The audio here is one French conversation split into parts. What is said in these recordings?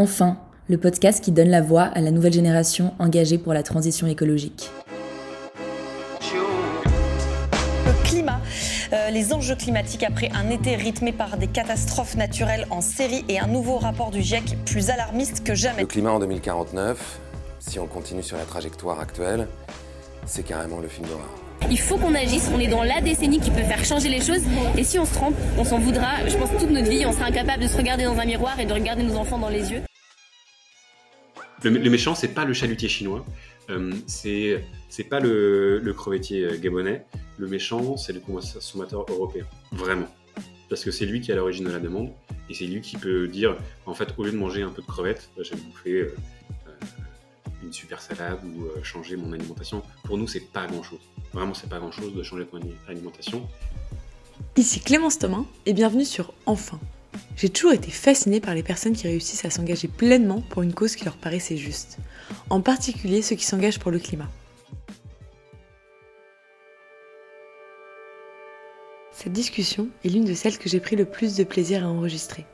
Enfin, le podcast qui donne la voix à la nouvelle génération engagée pour la transition écologique. Le climat, euh, les enjeux climatiques après un été rythmé par des catastrophes naturelles en série et un nouveau rapport du GIEC plus alarmiste que jamais. Le climat en 2049, si on continue sur la trajectoire actuelle, c'est carrément le film d'horreur. Il faut qu'on agisse, on est dans la décennie qui peut faire changer les choses. Et si on se trompe, on s'en voudra. Je pense toute notre vie, on sera incapable de se regarder dans un miroir et de regarder nos enfants dans les yeux. Le, méchant, c'est pas le chalutier chinois, euh, c'est pas le, le crevettier euh, gabonais. Le méchant, c'est le consommateur européen, vraiment. Parce que c'est lui qui est à l'origine de la demande, et c'est lui qui peut dire, en fait, au lieu de manger un peu de crevettes, bah, je vais bouffer euh, une super salade ou changer mon alimentation. Pour nous, c'est pas grand chose. Vraiment, c'est pas grand chose de changer ton alimentation. Ici Clémence Thomas, et bienvenue sur Enfin, j'ai toujours été fascinée par les personnes qui réussissent à s'engager pleinement pour une cause qui leur paraissait juste, en particulier ceux qui s'engagent pour le climat. Cette discussion est l'une de celles que j'ai pris le plus de plaisir à enregistrer.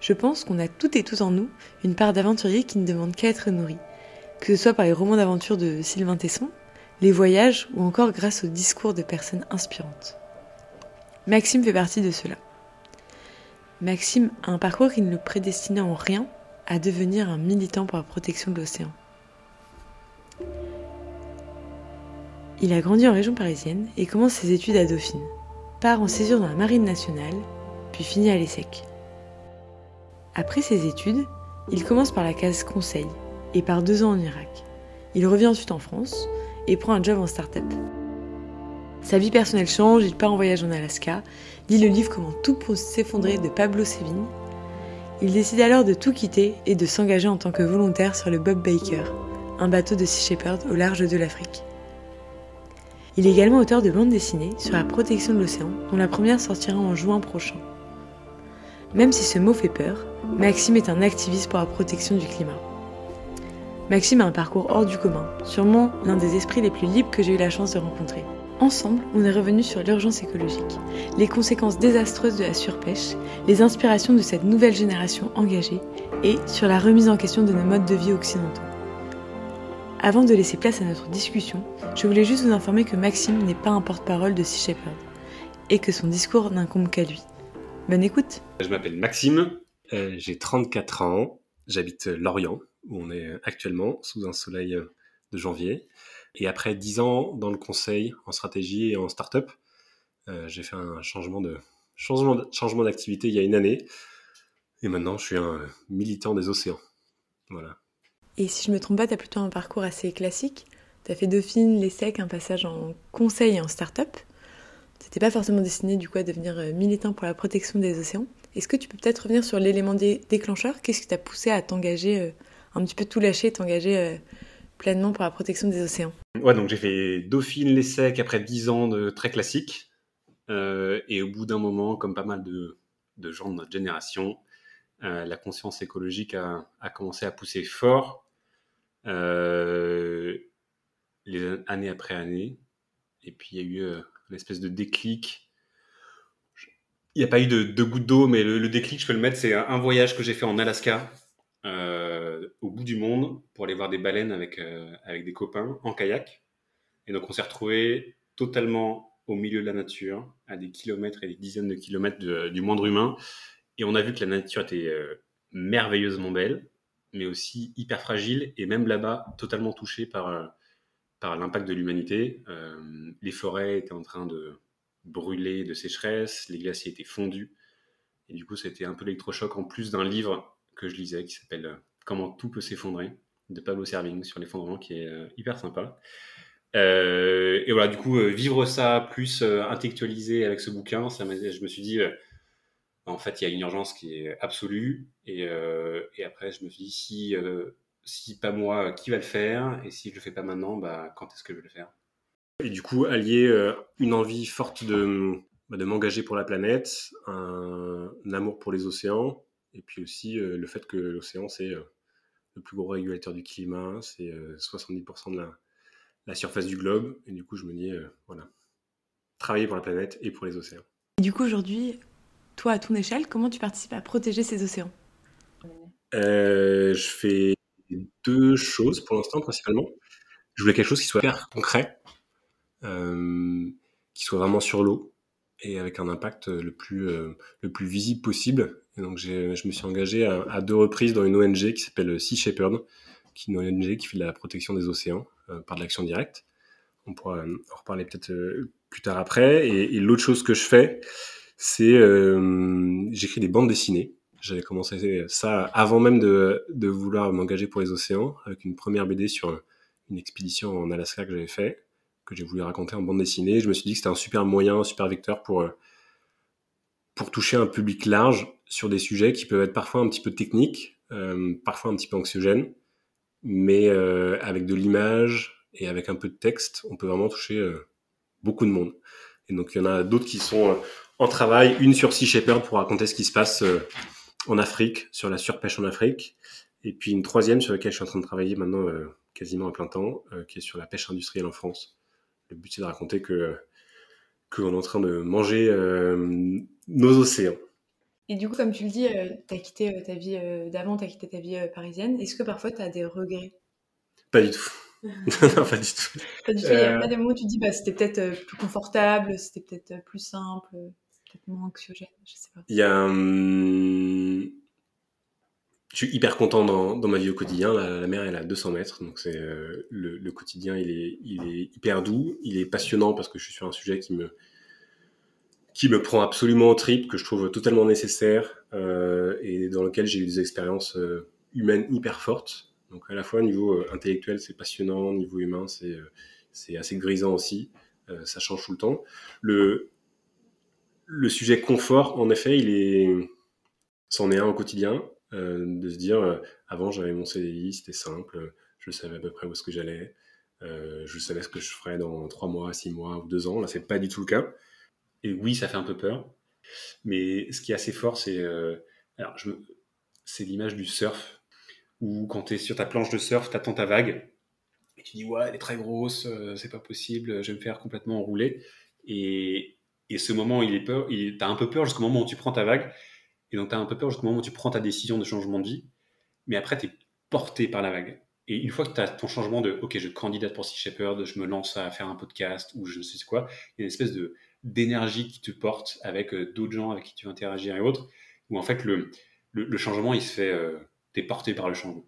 Je pense qu'on a toutes et tous en nous une part d'aventurier qui ne demande qu'à être nourrie, que ce soit par les romans d'aventure de Sylvain Tesson, les voyages ou encore grâce au discours de personnes inspirantes. Maxime fait partie de cela. Maxime a un parcours qui ne le prédestinait en rien à devenir un militant pour la protection de l'océan. Il a grandi en région parisienne et commence ses études à Dauphine, part en césure dans la marine nationale, puis finit à l'ESSEC. Après ses études, il commence par la case conseil et part deux ans en Irak. Il revient ensuite en France et prend un job en start-up. Sa vie personnelle change, il part en voyage en Alaska, lit le livre Comment tout peut s'effondrer de Pablo Sévigné. Il décide alors de tout quitter et de s'engager en tant que volontaire sur le Bob Baker, un bateau de Sea Shepherd au large de l'Afrique. Il est également auteur de bandes dessinées sur la protection de l'océan, dont la première sortira en juin prochain. Même si ce mot fait peur, Maxime est un activiste pour la protection du climat. Maxime a un parcours hors du commun, sûrement l'un des esprits les plus libres que j'ai eu la chance de rencontrer. Ensemble, on est revenu sur l'urgence écologique, les conséquences désastreuses de la surpêche, les inspirations de cette nouvelle génération engagée et sur la remise en question de nos modes de vie occidentaux. Avant de laisser place à notre discussion, je voulais juste vous informer que Maxime n'est pas un porte-parole de Sea Shepherd et que son discours n'incombe qu'à lui. Bonne écoute Je m'appelle Maxime, euh, j'ai 34 ans, j'habite Lorient, où on est actuellement, sous un soleil de janvier. Et après 10 ans dans le conseil en stratégie et en start-up, euh, j'ai fait un changement de changement, changement d'activité il y a une année. Et maintenant, je suis un militant des océans. Voilà. Et si je me trompe pas, tu as plutôt un parcours assez classique. Tu as fait Dauphine, l'ESSEC, un passage en conseil et en start-up. n'étais pas forcément destiné du coup à devenir euh, militant pour la protection des océans. Est-ce que tu peux peut-être revenir sur l'élément déclencheur? Qu'est-ce qui t'a poussé à t'engager, euh, un petit peu tout lâcher, t'engager pleinement pour la protection des océans Ouais, donc j'ai fait Dauphine, l'ESSEC après 10 ans de très classique. Euh, et au bout d'un moment, comme pas mal de, gens de notre génération, euh, la conscience écologique a, commencé à pousser fort, euh, les années après année. Et puis il y a eu euh, une espèce de déclic. Il n'y a pas eu de, goutte d'eau, mais le, déclic, je peux le mettre, c'est un voyage que j'ai fait en Alaska au bout du monde pour aller voir des baleines avec, euh, avec des copains en kayak. Et donc on s'est retrouvé totalement au milieu de la nature, à des kilomètres et des dizaines de kilomètres du moindre humain. Et on a vu que la nature était euh, merveilleusement belle, mais aussi hyper fragile, et même là-bas, totalement touchée par, par l'impact de l'humanité. les forêts étaient en train de brûler de sécheresse, les glaciers étaient fondus. Et du coup, c'était un peu l'électrochoc en plus d'un livre que je lisais qui s'appelle euh, Comment tout peut s'effondrer de Pablo Serving sur l'effondrement qui est euh, hyper sympa. Euh, et voilà, du coup, vivre ça plus intellectualisé avec ce bouquin, ça je me suis dit, en fait, il y a une urgence qui est absolue. Et, et après, je me suis dit, si, si pas moi, qui va le faire? Et si je le fais pas maintenant, bah, quand est-ce que je vais le faire? Et du coup, allier une envie forte de, bah, de m'engager pour la planète, un, amour pour les océans, et puis aussi euh, le fait que l'océan, c'est euh, le plus gros régulateur du climat, c'est 70% euh, de la, surface du globe. Et du coup, je me dis, voilà, travailler pour la planète et pour les océans. Et du coup, aujourd'hui, toi, à ton échelle, comment tu participes à protéger ces océans? Euh, je fais deux choses pour l'instant, principalement. Je voulais quelque chose qui soit hyper concret, euh, qui soit vraiment sur l'eau et avec un impact le plus, euh, le plus visible possible. Et donc, je me suis engagé à, deux reprises dans une ONG qui s'appelle Sea Shepherd, qui est une ONG qui fait de la protection des océans euh, par de l'action directe. On pourra en reparler peut-être euh, plus tard après. Et, l'autre chose que je fais, c'est euh, j'écris des bandes dessinées. J'avais commencé ça avant même de, de vouloir m'engager pour les océans, avec une première BD sur une expédition en Alaska que j'avais fait, que j'ai voulu raconter en bande dessinée. Je me suis dit que c'était un super moyen, un super vecteur pour, pour toucher un public large sur des sujets qui peuvent être parfois un petit peu techniques, euh, parfois un petit peu anxiogènes, mais euh, avec de l'image et avec un peu de texte, on peut vraiment toucher euh, beaucoup de monde. Et donc il y en a d'autres qui sont en travail, une sur Sea Shepherd pour raconter ce qui se passe en Afrique, sur la surpêche en Afrique, et puis une troisième sur laquelle je suis en train de travailler maintenant quasiment à plein temps, qui est sur la pêche industrielle en France. Le but c'est de raconter que qu'on est en train de manger euh, nos océans. Et du coup, comme tu le dis, euh, tu as quitté euh, ta vie euh, d'avant, tu as quitté ta vie euh, parisienne. Est-ce que parfois tu as des regrets? Pas du tout. non, pas du tout. Pas du tout. Il n'y a pas des moments où tu te dis bah, c'était peut-être plus confortable, c'était peut-être plus simple, peut-être moins anxiogène, je sais pas. Il y a. Hum... Je suis hyper content dans, dans, ma vie au quotidien. La, la mer, elle est à 200 mètres, donc c'est euh, le, le, quotidien, il est, il est hyper doux, il est passionnant parce que je suis sur un sujet qui me qui me prend absolument au trip, que je trouve totalement nécessaire euh, et dans lequel j'ai eu des expériences euh, humaines hyper fortes. Donc à la fois au niveau euh, intellectuel, c'est passionnant, au niveau humain, c'est assez grisant aussi. Ça change tout le temps. Le le sujet confort, en effet, il est c'en est un au quotidien. De se dire, avant j'avais mon CDI, c'était simple, je savais à peu près où est-ce que j'allais, je savais ce que je ferais dans trois mois, six mois ou deux ans. Là, c'est pas du tout le cas. Et oui, ça fait un peu peur. Mais ce qui est assez fort, c'est c'est l'image du surf où quand tu es sur ta planche de surf, tu attends ta vague et tu dis ouais, elle est très grosse, c'est pas possible, je vais me faire complètement enrouler. Et, et ce moment, il est peur, il, t'as un peu peur jusqu'au moment où tu prends ta vague et donc, tu as un peu peur jusqu'au moment où tu prends ta décision de changement de vie. Mais après, tu es porté par la vague. Et une fois que tu as ton changement de OK, je candidate pour Sea Shepherd, je me lance à faire un podcast ou je ne sais quoi, il y a une espèce de d'énergie qui te porte avec euh, d'autres gens avec qui tu vas interagir et autres, où en fait le, le, le changement il se fait, euh, tu es porté par le changement.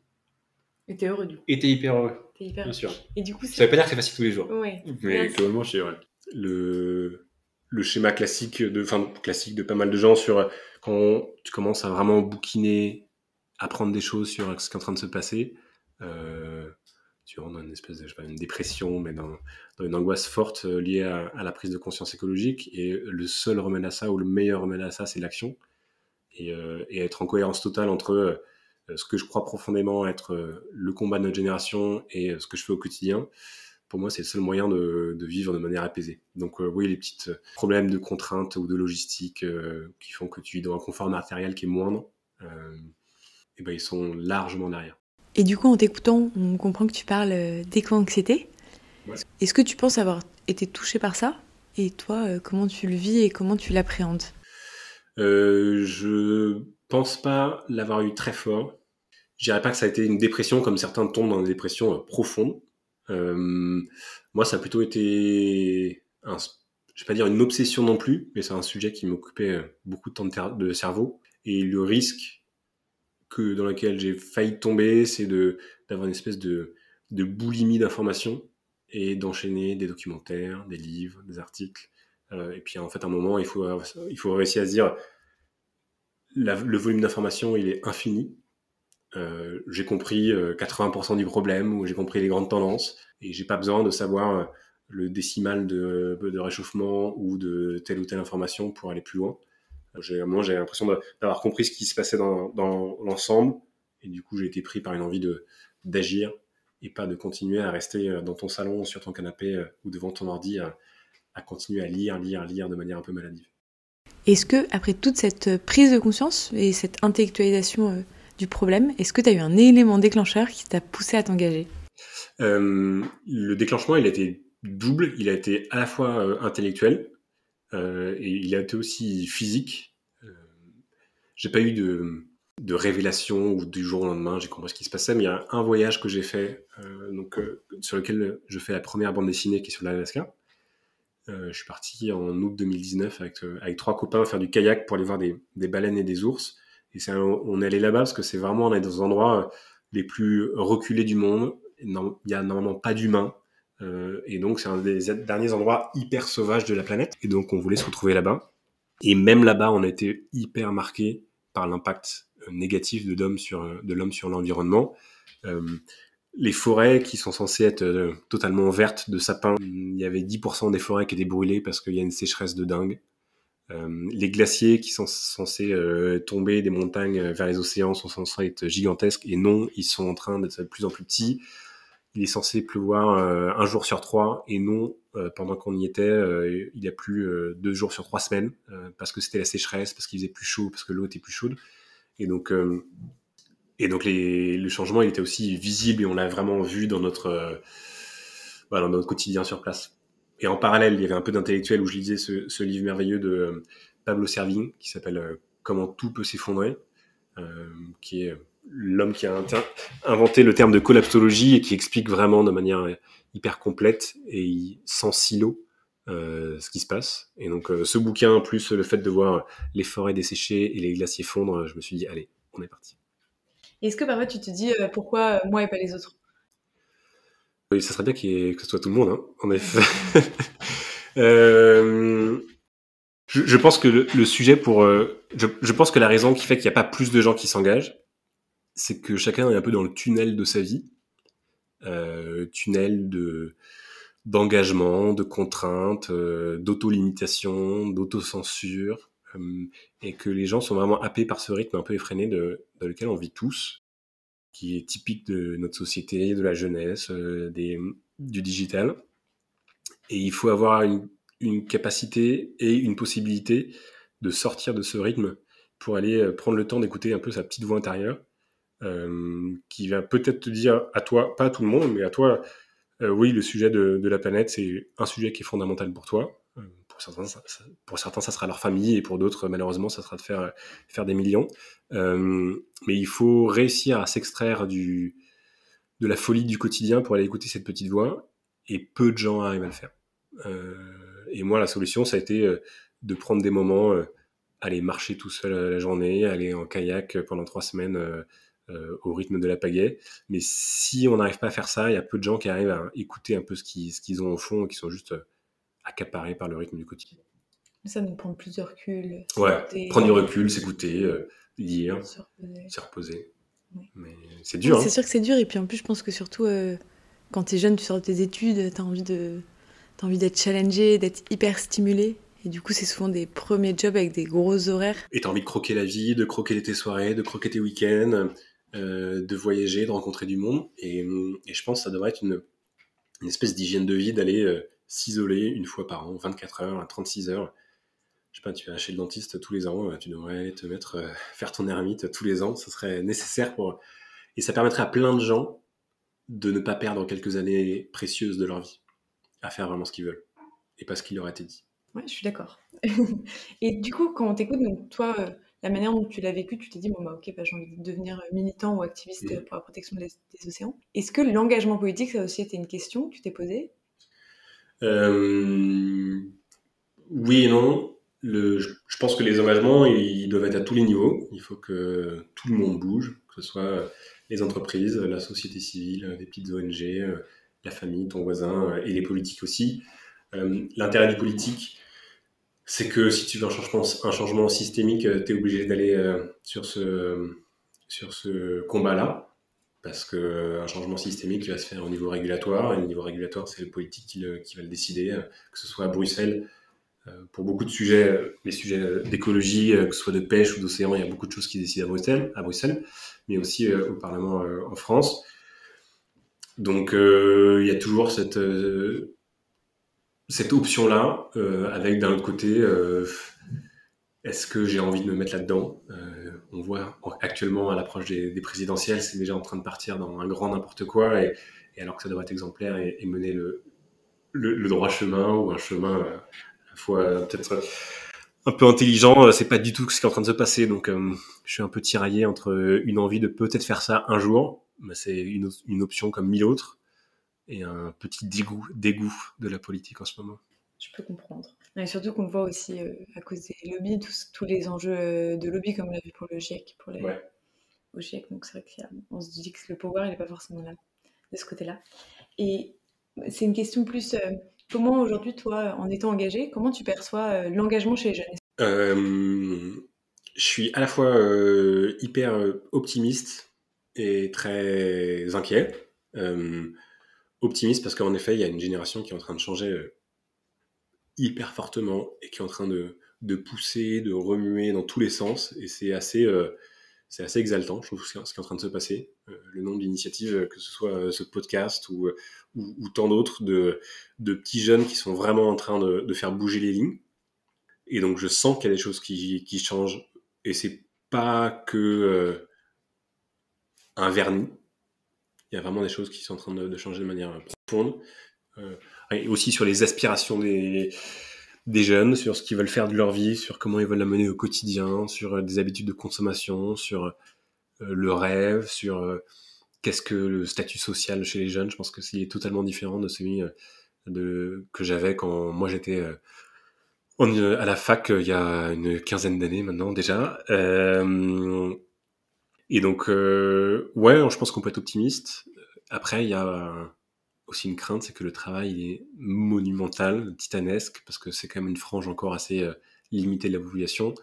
Et t'es heureux du coup. Et t'es hyper heureux. Es hyper bien sûr. Et du coup, ça veut pas dire que c'est facile tous les jours. Ouais. Mais globalement, je suis heureux. Le, le schéma classique de, enfin, classique de pas mal de gens sur quand tu commences à vraiment bouquiner, apprendre des choses sur ce qui est en train de se passer, euh, tu rentres dans une espèce de, je sais pas, une dépression, mais dans, une angoisse forte liée à, la prise de conscience écologique. Et le seul remède à ça, ou le meilleur remède à ça, c'est l'action. Et, euh, être en cohérence totale entre euh, ce que je crois profondément être le combat de notre génération et ce que je fais au quotidien pour moi, c'est le seul moyen de, vivre de manière apaisée. Donc euh, oui, les petits problèmes de contraintes ou de logistique euh, qui font que tu vis dans un confort matériel qui est moindre, euh, et ben, ils sont largement derrière. Et du coup, en t'écoutant, on comprend que tu parles d'éco-anxiété. Ouais. Est-ce que tu penses avoir été touché par ça? Et toi, comment tu le vis et comment tu l'appréhendes? Je pense pas l'avoir eu très fort. Je dirais pas que ça a été une dépression comme certains tombent dans des dépressions profondes. Euh, moi, ça a plutôt été, un, je vais pas dire une obsession non plus, mais c'est un sujet qui m'occupait beaucoup de temps de, de, cerveau. Et le risque que dans lequel j'ai failli tomber, c'est de d'avoir une espèce de, de boulimie d'informations et d'enchaîner des documentaires, des livres, des articles. Euh, et puis en fait, à un moment, il faut, il faut réussir à se dire, le volume d'informations, il est infini. Euh, j'ai compris 80% du problème ou j'ai compris les grandes tendances et j'ai pas besoin de savoir le décimal de, de, réchauffement ou de telle ou telle information pour aller plus loin. J'ai, moi, j'ai l'impression d'avoir compris ce qui se passait dans, dans l'ensemble et du coup, j'ai été pris par une envie d'agir et pas de continuer à rester dans ton salon, sur ton canapé ou devant ton ordi à, à continuer à lire, lire, lire de manière un peu maladive. Est-ce que, après toute cette prise de conscience et cette intellectualisation du problème, est-ce que tu as eu un élément déclencheur qui t'a poussé à t'engager? Euh, Le déclenchement, il a été double. Il a été à la fois euh, intellectuel euh, et il a été aussi physique. Euh, j'ai pas eu de, révélation ou du jour au lendemain, j'ai compris ce qui se passait. Mais il y a un voyage que j'ai fait, donc, sur lequel je fais la première bande dessinée qui est sur l'Alaska. je suis parti en août 2019 avec, trois copains faire du kayak pour aller voir des, baleines et des ours. Et on est allé là-bas parce que c'est vraiment, on est dans des endroits les plus reculés du monde. Il n'y a normalement pas d'humains. Euh, et donc, c'est un des derniers endroits hyper sauvages de la planète. Et donc, on voulait se retrouver là-bas. Et même là-bas, on a été hyper marqué par l'impact euh, négatif de l'homme sur, euh, de l'homme sur l'environnement. les forêts qui sont censées être totalement vertes de sapins, il y avait 10% des forêts qui étaient brûlées parce qu'il y a une sécheresse de dingue. les glaciers qui sont censés tomber des montagnes vers les océans sont censés être gigantesques et non, ils sont en train d'être de plus en plus petits il est censé pleuvoir euh, un jour sur trois et non euh, pendant qu'on y était euh, il a plus deux jours sur trois semaines parce que c'était la sécheresse parce qu'il faisait plus chaud parce que l'eau était plus chaude. Et donc et donc le changement était aussi visible et on l'a vraiment vu dans notre dans notre quotidien sur place. Et en parallèle il y avait un peu d'intellectuel où je lisais ce, livre merveilleux de Pablo Servigne qui s'appelle Comment tout peut s'effondrer qui est l'homme qui a inventé le terme de collapsologie et qui explique vraiment de manière hyper complète et sans silo euh, ce qui se passe. Et donc euh, ce bouquin, plus le fait de voir les forêts desséchées et les glaciers fondre, je me suis dit, allez, on est parti. Est-ce que parfois tu te dis euh, pourquoi moi et pas les autres? Oui, ça serait bien que ce soit tout le monde, hein, en effet. je, je, pense que le, sujet pour... Je, je, pense que la raison qui fait qu'il n'y a pas plus de gens qui s'engagent, c'est que chacun est un peu dans le tunnel de sa vie, euh, tunnel de d'engagement, de contraintes, euh, d'auto-limitation, d'autocensure, euh, et que les gens sont vraiment happés par ce rythme un peu effréné dans lequel on vit tous, qui est typique de notre société, de la jeunesse, des, du digital. Et il faut avoir une, capacité et une possibilité de sortir de ce rythme pour aller prendre le temps d'écouter un peu sa petite voix intérieure euh, qui va peut-être te dire à toi, pas à tout le monde, mais à toi, euh, oui, le sujet de, la planète, c'est un sujet qui est fondamental pour toi. Euh, pour certains, ça, pour certains, ça sera leur famille, et pour d'autres, malheureusement, ça sera de faire, des millions. mais il faut réussir à s'extraire de la folie du quotidien pour aller écouter cette petite voix, et peu de gens arrivent à le faire. et moi, la solution, ça a été de prendre des moments, aller marcher tout seul la journée, aller en kayak pendant trois semaines euh, au rythme de la pagaie. Mais si on n'arrive pas à faire ça, il y a peu de gens qui arrivent à écouter un peu ce qu'ils, ce qu'ils ont au fond et qui sont juste euh, accaparés par le rythme du quotidien. Ça nous prend plus de recul. Ouais, prendre du recul, s'écouter, euh, lire, se reposer. Mais c'est dur. C'est hein. sûr que c'est dur. Et puis en plus, je pense que surtout, quand tu es jeune, tu sors de tes études, tu as envie, de... As envie d'être challengé, d'être hyper stimulé. Et du coup, c'est souvent des premiers jobs avec des gros horaires. Et tu as envie de croquer la vie, de croquer tes soirées, de croquer tes week-ends. Euh, de voyager, de rencontrer du monde. Et, je pense que ça devrait être une, espèce d'hygiène de vie d'aller euh, s'isoler une fois par an, 24 heures, 36 heures. Je sais pas, tu vas chez le dentiste tous les ans, euh, tu devrais te mettre, faire ton ermite tous les ans, ça serait nécessaire pour... Et ça permettrait à plein de gens de ne pas perdre quelques années précieuses de leur vie, à faire vraiment ce qu'ils veulent, et pas ce qu'il leur a été dit. Ouais, je suis d'accord. et du coup, quand on t'écoute, donc toi, la manière dont tu l'as vécu, tu t'es dit, bon, bah, ok, bah, j'ai envie de devenir militant ou activiste mmh. pour la protection des, océans. Est-ce que l'engagement politique, ça a aussi été une question que tu t'es posée? Euh, Oui et non. Le, je, pense que les engagements, ils doivent être à tous les niveaux. Il faut que tout le monde bouge, que ce soit les entreprises, la société civile, les petites ONG, euh, la famille, ton voisin euh, et les politiques aussi. L'intérêt du politique, c'est que si tu veux un changement, un changement systémique, euh, tu es obligé d'aller euh, sur ce, sur ce combat-là, parce qu'un euh, changement systémique va se faire au niveau régulatoire, et au niveau régulatoire, c'est le politique qui, va le décider, que ce soit à Bruxelles. Pour beaucoup de sujets, les sujets d'écologie, que ce soit de pêche ou d'océan, il y a beaucoup de choses qui décident à Bruxelles, à Bruxelles mais aussi au Parlement en France. Donc il y a toujours cette, cette option-là, euh, avec d'un côté, euh, est-ce que j'ai envie de me mettre là-dedans? Euh, On voit actuellement à l'approche des, présidentielles, c'est déjà en train de partir dans un grand n'importe quoi, et, alors que ça devrait être exemplaire et, mener le, le, droit chemin ou un chemin à la fois peut-être un peu intelligent, c'est pas du tout ce qui est en train de se passer. Donc, je suis un peu tiraillé entre une envie de peut-être faire ça un jour, mais c'est une, option comme mille autres, et un petit dégoût, dégoût de la politique en ce moment. Je peux comprendre. Et surtout qu'on voit aussi à cause des lobbies, tous, les enjeux de lobby, comme on l'a vu pour le GIEC, pour les, au GIEC. Donc c'est vrai qu'on se dit que le pouvoir, il n'est pas forcément là, de ce côté-là. Et c'est une question plus, euh, comment aujourd'hui, toi, en étant engagé, comment tu perçois euh, l'engagement chez les jeunes? Euh, Je suis à la fois hyper optimiste et très inquiet. Optimiste parce qu'en effet, il y a une génération qui est en train de changer hyper fortement et qui est en train de, de pousser, de remuer dans tous les sens. Et c'est assez c'est assez exaltant, je trouve, ce qui est en train de se passer. Euh, le nombre d'initiatives, euh, que ce soit euh, ce podcast ou, ou, tant d'autres, de, de, petits jeunes qui sont vraiment en train de, de, faire bouger les lignes. Et donc, je sens qu'il y a des choses qui, qui changent. Et c'est pas que un vernis. Il y a vraiment des choses qui sont en train de, changer de manière profonde. et aussi sur les aspirations des, jeunes, sur ce qu'ils veulent faire de leur vie, sur comment ils veulent la mener au quotidien, sur euh, des habitudes de consommation, sur euh, le rêve, sur euh, qu'est-ce que le statut social chez les jeunes. Je pense que c'est totalement différent de celui que j'avais quand moi j'étais à la fac il y a une quinzaine d'années maintenant déjà. Et donc, ouais, je pense qu'on peut être optimiste. Après, il y a aussi une crainte, c'est que le travail est monumental, titanesque, parce que c'est quand même une frange encore assez euh, limitée de la population.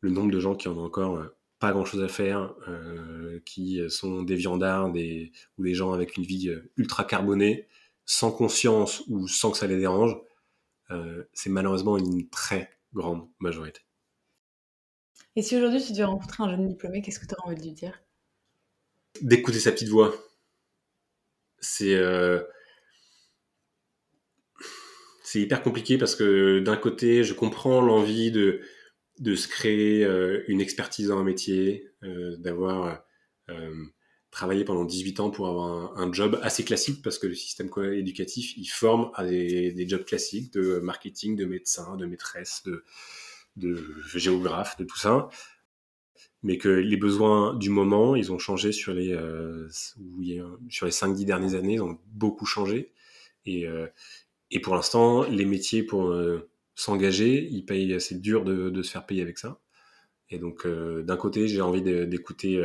Le nombre de gens qui en ont encore euh, pas grand-chose à faire, euh, qui sont des viandards des, ou des gens avec une vie ultra carbonée, sans conscience ou sans que ça les dérange, c'est malheureusement une très grande majorité. Et si aujourd'hui tu devais rencontrer un jeune diplômé, qu'est-ce que tu aurais envie de lui dire? D'écouter sa petite voix. C'est euh, c'est hyper compliqué parce que d'un côté, je comprends l'envie de, de se créer euh, une expertise dans un métier, euh, d'avoir travaillé pendant 18 ans pour avoir un, job assez classique parce que le système éducatif, il forme à des, des, jobs classiques de marketing, de médecin, de maîtresse, de, de géographe, de tout ça mais que les besoins du moment, ils ont changé sur les, euh, sur les 5-10 dernières années, ils ont beaucoup changé. Et, euh, et pour l'instant, les métiers pour euh, s'engager, ils payent, c'est dur de, se faire payer avec ça. Et donc, d'un côté, j'ai envie d'écouter,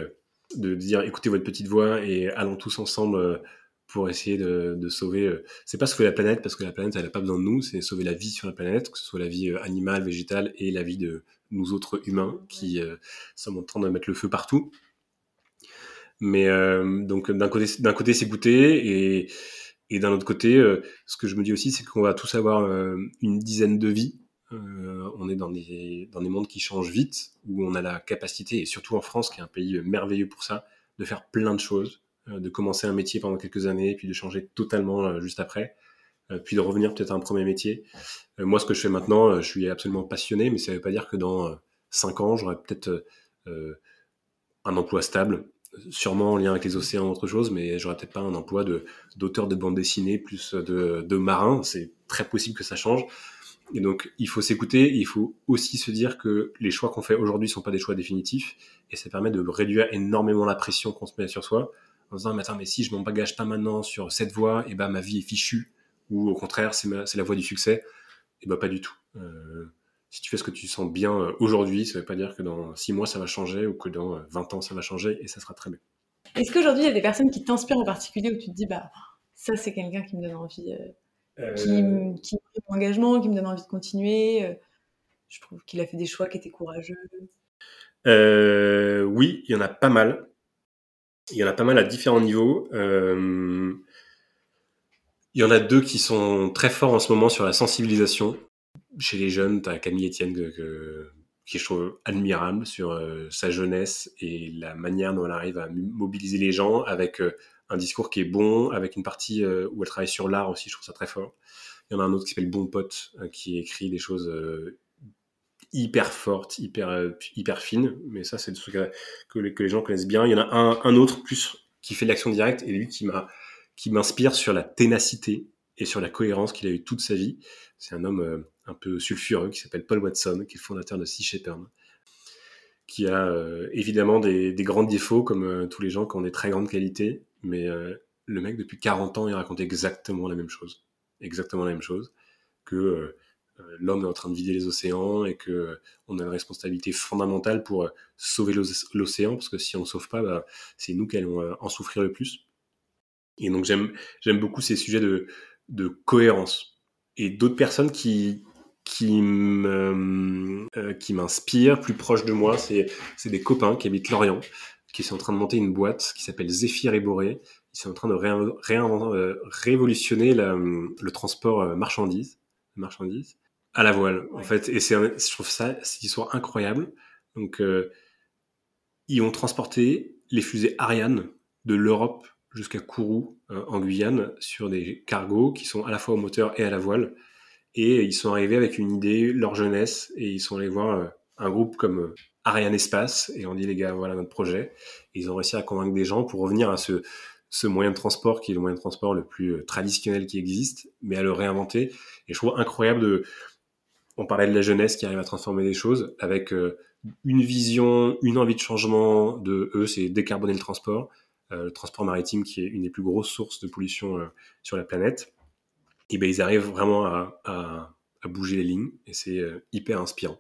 de, dire écoutez votre petite voix et allons tous ensemble pour essayer de, de sauver. c'est pas sauver la planète parce que la planète, elle n'a pas besoin de nous, c'est sauver la vie sur la planète, que ce soit la vie animale, végétale et la vie de, nous autres humains qui euh, sommes en train de mettre le feu partout. Mais euh, donc d'un côté, d'un côté c'est goûter et, et d'un autre côté, euh, ce que je me dis aussi, c'est qu'on va tous avoir une dizaine de vies. on est dans des, dans des mondes qui changent vite, où on a la capacité, et surtout en France, qui est un pays merveilleux pour ça, de faire plein de choses, de commencer un métier pendant quelques années, puis de changer totalement juste après. Euh, puis de revenir peut-être à un premier métier. Euh, moi, ce que je fais maintenant, euh, je suis absolument passionné, mais ça ne veut pas dire que dans 5 ans, j'aurai peut-être un emploi stable, sûrement en lien avec les océans, autre chose, mais j'aurai peut-être pas un emploi de d'auteur de bande dessinée plus de, de marin. C'est très possible que ça change. Et donc, il faut s'écouter. Il faut aussi se dire que les choix qu'on fait aujourd'hui sont pas des choix définitifs, et ça permet de réduire énormément la pression qu'on se met sur soi, en disant mais attends, mais si je m'engage pas maintenant sur cette voie, et ben ma vie est fichue ou au contraire c'est la voie du succès Et ben pas du tout. Euh, si tu fais ce que tu sens bien euh, aujourd'hui, ça veut pas dire que dans 6 mois ça va changer ou que dans 20 euh, ans ça va changer et ça sera très bien. Est-ce qu'aujourd'hui il y a des personnes qui t'inspirent en particulier où tu te dis bah ça c'est quelqu'un qui me donne envie, qui, me donne engagement, qui me donne envie de continuer. je trouve qu'il a fait des choix qui étaient courageux. oui, il y en a pas mal. Il y en a pas mal à différents niveaux. Il y en a deux qui sont très forts en ce moment sur la sensibilisation. Chez les jeunes, tu as Camille Etienne que, qui je trouve admirable sur euh, sa jeunesse et la manière dont elle arrive à mobiliser les gens avec euh, un discours qui est bon, avec une partie euh, où elle travaille sur l'art aussi, je trouve ça très fort. Il y en a un autre qui s'appelle Bon Pote, qui écrit des choses hyper fortes, hyper, hyper fines, mais ça c'est des trucs que les, gens connaissent bien. Il y en a un, autre plus qui fait de l'action directe et lui qui m'inspire sur la ténacité et sur la cohérence qu'il a eu toute sa vie. C'est un homme euh, un peu sulfureux qui s'appelle Paul Watson, qui est fondateur de Sea Shepherd, qui a euh, évidemment des, grands défauts comme euh, tous les gens qui ont des très grandes qualités, mais le mec depuis 40 ans il raconte exactement la même chose, exactement la même chose que l'homme est en train de vider les océans et que on a une responsabilité fondamentale pour sauver l'océan parce que si on ne sauve pas, bah, c'est nous qui allons en souffrir le plus. Et donc j'aime beaucoup ces sujets de cohérence. Et d'autres personnes qui euh, m'inspirent plus proches de moi c'est des copains qui habitent Lorient qui sont en train de monter une boîte qui s'appelle Zephyr et Boré ils sont en train de euh, révolutionner le transport euh, marchandises marchandises à la voile en fait et c'est je trouve ça c'est une histoire incroyable donc ils ont transporté les fusées Ariane de l'Europe jusqu'à Kourou, euh, en Guyane, sur des cargos qui sont à la fois au moteur et à la voile. Et ils sont arrivés avec une idée, leur jeunesse, et ils sont allés voir euh, un groupe comme euh, Ariane Espace, et on dit les gars, voilà notre projet. Et ils ont réussi à convaincre des gens pour revenir à ce, ce moyen de transport qui est le moyen de transport le plus traditionnel qui existe, mais à le réinventer. Et je trouve incroyable de... On parlait de la jeunesse qui arrive à transformer des choses avec une vision, une envie de changement de eux, c'est décarboner le transport euh, le transport maritime qui est une des plus grosses sources de pollution euh, sur la planète, et ben ils arrivent vraiment à, bouger les lignes et c'est euh, hyper inspirant.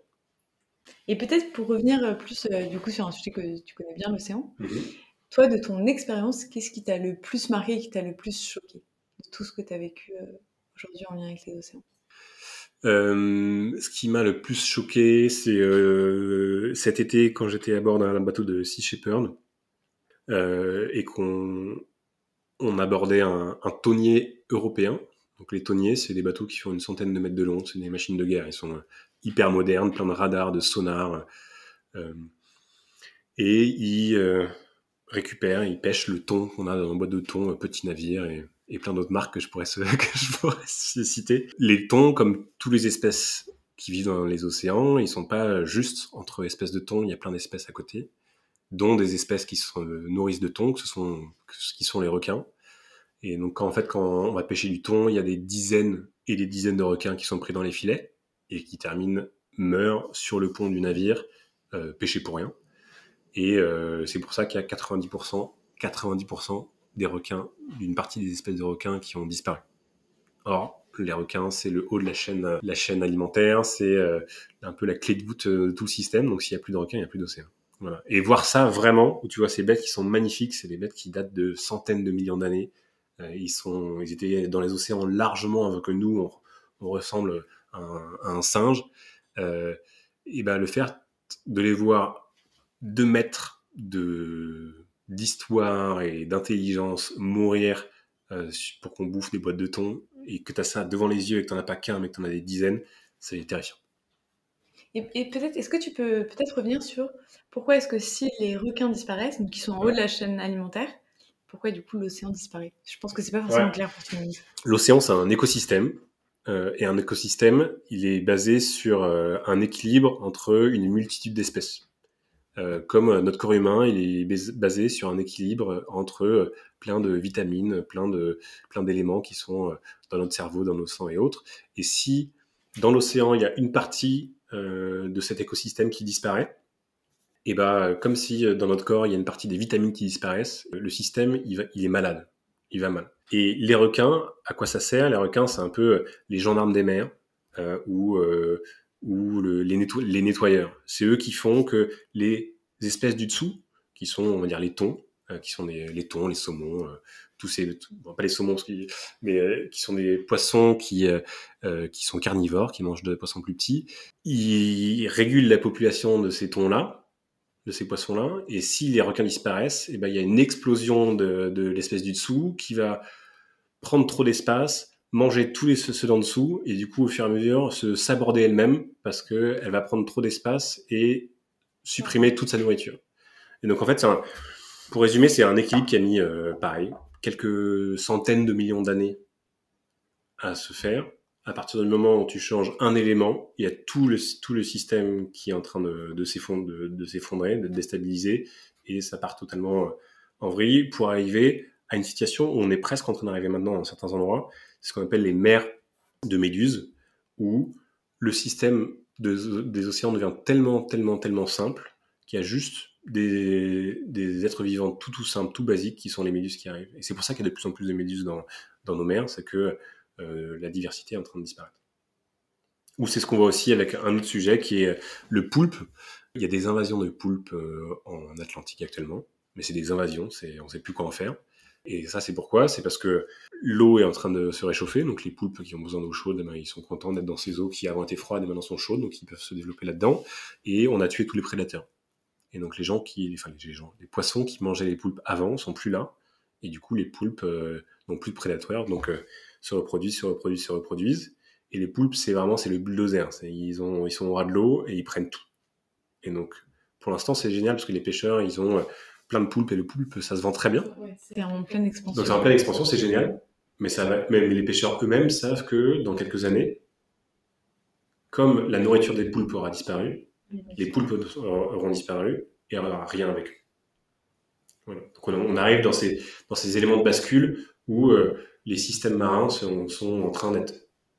Et peut-être pour revenir plus du coup sur un sujet que tu connais bien, l'océan, mhm. toi de ton expérience, qu'est-ce qui t'a le plus marqué, qui t'a le plus choqué de tout ce que tu as vécu aujourd'hui en lien avec les océans? Ce qui m'a le plus choqué, c'est cet été quand j'étais à bord d'un bateau de Sea Shepherd. Euh, et qu'on on abordait un, un tonnier européen. Donc les tonniers, c'est des bateaux qui font une centaine de mètres de long, c'est des machines de guerre. Ils sont euh, hyper modernes, plein de radars, de sonars. Euh, et ils euh, récupèrent, ils pêchent le thon qu'on a dans un boîte de thon, petit navire et, et plein d'autres marques que je, pourrais, que je pourrais citer. Les thons, comme toutes les espèces qui vivent dans les océans, ils sont pas juste entre espèces de thon, il y a plein d'espèces à côté dont des espèces qui se nourrissent de thon, que ce sont, qui sont les requins. Et donc, en fait, quand on va pêcher du thon, il y a des dizaines et des dizaines de requins qui sont pris dans les filets et qui terminent, meurent sur le pont du navire, euh, pêchés pour rien. Et euh, c'est pour ça qu'il y a 90%, 90% des requins, d'une partie des espèces de requins qui ont disparu. Or, les requins, c'est le haut de la chaîne, la chaîne alimentaire, c'est euh, un peu la clé de voûte de tout le système. Donc, s'il n'y a plus de requins, il n'y a plus d'océan. Et voir ça vraiment, où tu vois ces bêtes qui sont magnifiques, c'est des bêtes qui datent de centaines de millions d'années. Euh, ils sont, ils étaient dans les océans largement avant que nous, on, ressemble à un, singe. Euh, et ben le faire, de les voir deux mètres de d'histoire et d'intelligence mourir euh, pour qu'on bouffe des boîtes de thon et que tu as ça devant les yeux et que tu n'en as pas qu'un mais que tu en as des dizaines, c'est terrifiant. Et, peut-être, est-ce que tu peux peut-être revenir sur pourquoi est-ce que si les requins disparaissent, donc qui sont en haut de la chaîne alimentaire, pourquoi du coup l'océan disparaît? Je pense que c'est pas forcément clair pour tout le monde. L'océan, c'est un écosystème. Euh, et un écosystème, il est basé sur euh, un équilibre entre une multitude d'espèces. Euh, comme notre corps humain, il est basé sur un équilibre entre plein de vitamines, plein de plein d'éléments qui sont dans notre cerveau, dans nos sangs et autres. Et si dans l'océan il y a une partie euh, de cet écosystème qui disparaît, et bah, comme si euh, dans notre corps il y a une partie des vitamines qui disparaissent, le système il, est malade, il va mal. Et les requins, à quoi ça sert? Les requins, c'est un peu euh, les gendarmes des mers ou, ou les, nettoyeurs. C'est eux qui font que les espèces du dessous, qui sont on va dire les thons, qui sont les thons, les saumons, tous ces, pas les saumons, mais euh, qui sont des poissons qui, euh, euh, qui sont carnivores, qui mangent de poissons plus petits. Ils régulent la population de ces thons-là, de ces poissons-là, et si les requins disparaissent, eh ben, il y a une explosion de l'espèce du dessous qui va prendre trop d'espace, manger tous les ceux d'en dessous, et du coup, au fur et à mesure, se saborder elle-même parce qu'elle va prendre trop d'espace et supprimer toute sa nourriture. Et donc, en fait, pour résumer, c'est un équilibre qui a mis, pareil, quelques centaines de millions d'années à se faire. À partir du moment où tu changes un élément, il y a tout le, tout le système qui est en train de, de s'effondrer, de, déstabiliser, et ça part totalement en vrille pour arriver à une situation où on est presque en train d'arriver maintenant dans certains endroits, ce qu'on appelle les mers de méduses, où le système des océans devient tellement, tellement, tellement simple qu'il y a juste des, êtres vivants tout, tout simples, tout basiques qui sont les méduses qui arrivent. Et c'est pour ça qu'il y a de plus en plus de méduses dans, nos mers, c'est que euh, la diversité est en train de disparaître. Ou c'est ce qu'on voit aussi avec un autre sujet qui est le poulpe. Il y a des invasions de poulpes euh, en Atlantique actuellement, mais c'est des invasions, on ne sait plus quoi en faire. Et ça, c'est pourquoi? C'est parce que l'eau est en train de se réchauffer, donc les poulpes qui ont besoin d'eau chaude, eh ben, ils sont contents d'être dans ces eaux qui avant étaient froides et maintenant sont chaudes, donc ils peuvent se développer là-dedans. Et on a tué tous les prédateurs. Et donc les gens qui, enfin les gens, les poissons qui mangeaient les poulpes avant sont plus là, et du coup les poulpes euh, n'ont plus de prédateurs, donc euh, se reproduisent, se reproduisent, se reproduisent. Et les poulpes, c'est vraiment c'est le bulldozer, ils ont, ils sont au ras de l'eau et ils prennent tout. Et donc pour l'instant c'est génial parce que les pêcheurs ils ont euh, plein de poulpes et le poulpe, ça se vend très bien. c'est en pleine expansion. Donc c'est en pleine expansion, c'est génial. Mais, ça va, mais les pêcheurs eux-mêmes savent que dans quelques années, comme la nourriture des poulpes aura disparu, les poulpes auront disparu et il n'y aura rien avec eux. Voilà. Donc on, arrive dans ces, dans ces éléments de bascule où euh, les systèmes marins sont, sont en train d'être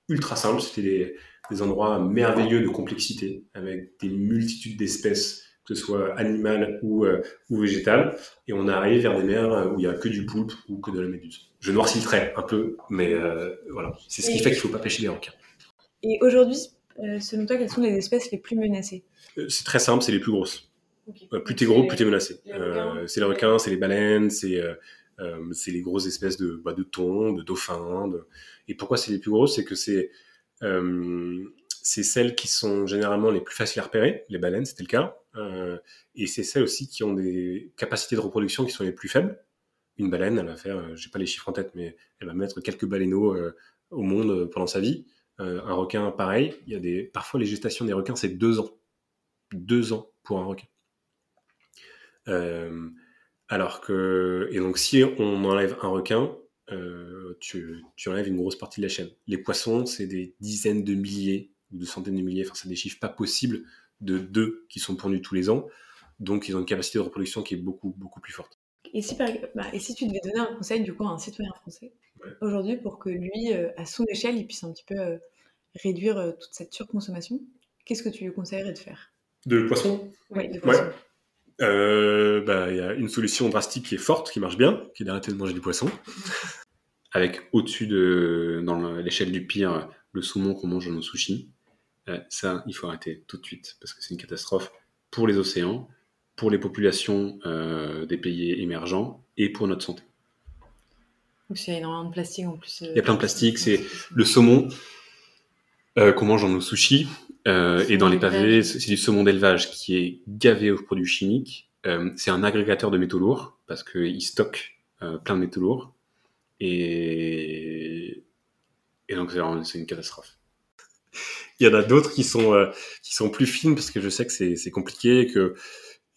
ultra simples. C'était des, des endroits merveilleux de complexité avec des multitudes d'espèces que ce soit animal ou, euh, ou végétal, et on arrive vers des mers où il n'y a que du poulpe ou que de la méduse. Je noircis le trait un peu, mais euh, voilà, c'est ce qui fait qu'il ne faut pas pêcher les requins. Et aujourd'hui, euh, selon toi, quelles sont les espèces les plus menacées? C'est très simple, c'est les plus grosses. plus t'es gros, plus t'es menacé. c'est les requins, c'est les baleines, c'est les grosses espèces de, bah, de thon, de dauphins. Et pourquoi c'est les plus grosses? C'est que c'est c'est celles qui sont généralement les plus faciles à repérer. Les baleines, c'était le cas. Euh, et c'est celles aussi qui ont des capacités de reproduction qui sont les plus faibles. Une baleine, elle va faire, euh, j'ai pas les chiffres en tête, mais elle va mettre quelques baleineaux euh, au monde pendant sa vie. un requin, pareil. Il y a des, parfois les gestations des requins, c'est deux ans. Deux ans pour un requin. alors que, et donc si on enlève un requin, tu, tu, enlèves une grosse partie de la chaîne. Les poissons, c'est des dizaines de milliers ou de centaines de milliers, enfin c'est des chiffres pas possibles de deux qui sont pondus tous les ans. Donc, ils ont une capacité de reproduction qui est beaucoup, beaucoup plus forte. Et si, bah, et si tu devais donner un conseil du coup à un citoyen français aujourd'hui pour que lui, euh, à son échelle, il puisse un petit peu euh, réduire euh, toute cette surconsommation, qu'est-ce que tu lui conseillerais de faire? De poisson? Oui, de poisson. Bah, il y a une solution drastique qui est forte, qui marche bien, qui est d'arrêter de manger du poisson. Avec au-dessus de, dans l'échelle du pire, le saumon qu'on mange dans nos sushis. Euh, ça, il faut arrêter tout de suite parce que c'est une catastrophe pour les océans, pour les populations euh, des pays émergents et pour notre santé. Donc il y a énormément de plastique en plus. Euh, il y a plein de plastique, c'est le saumon qu'on mange dans nos sushis et dans les pavés, c'est du saumon d'élevage qui est gavé aux produits chimiques. c'est un agrégateur de métaux lourds parce qu'il stocke plein de métaux lourds et, et donc c'est une catastrophe il y en a d'autres qui sont euh, qui sont plus fines parce que je sais que c'est compliqué et que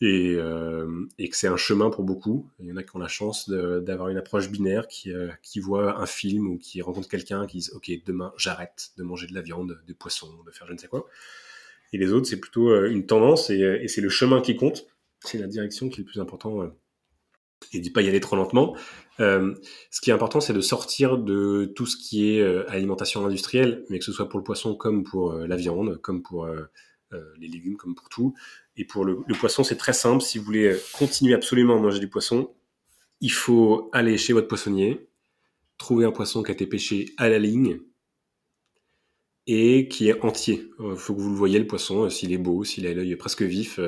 et, euh, et que c'est un chemin pour beaucoup. Il y en a qui ont la chance d'avoir une approche binaire, qui, euh, qui voit un film ou qui rencontre quelqu'un qui dit Ok, demain j'arrête de manger de la viande, des poissons, de faire je ne sais quoi. Et les autres, c'est plutôt une tendance et, et c'est le chemin qui compte. C'est la direction qui est le plus important et dit pas y aller trop lentement. Euh, ce qui est important, c'est de sortir de tout ce qui est euh, alimentation industrielle, mais que ce soit pour le poisson comme pour euh, la viande, comme pour les légumes, comme pour tout. Et pour le, le poisson, c'est très simple. Si vous voulez continuer absolument à manger du poisson, il faut aller chez votre poissonnier, trouver un poisson qui a été pêché à la ligne et qui est entier. Il faut que vous le voyez, le poisson, s'il est beau, s'il a l'œil presque vif.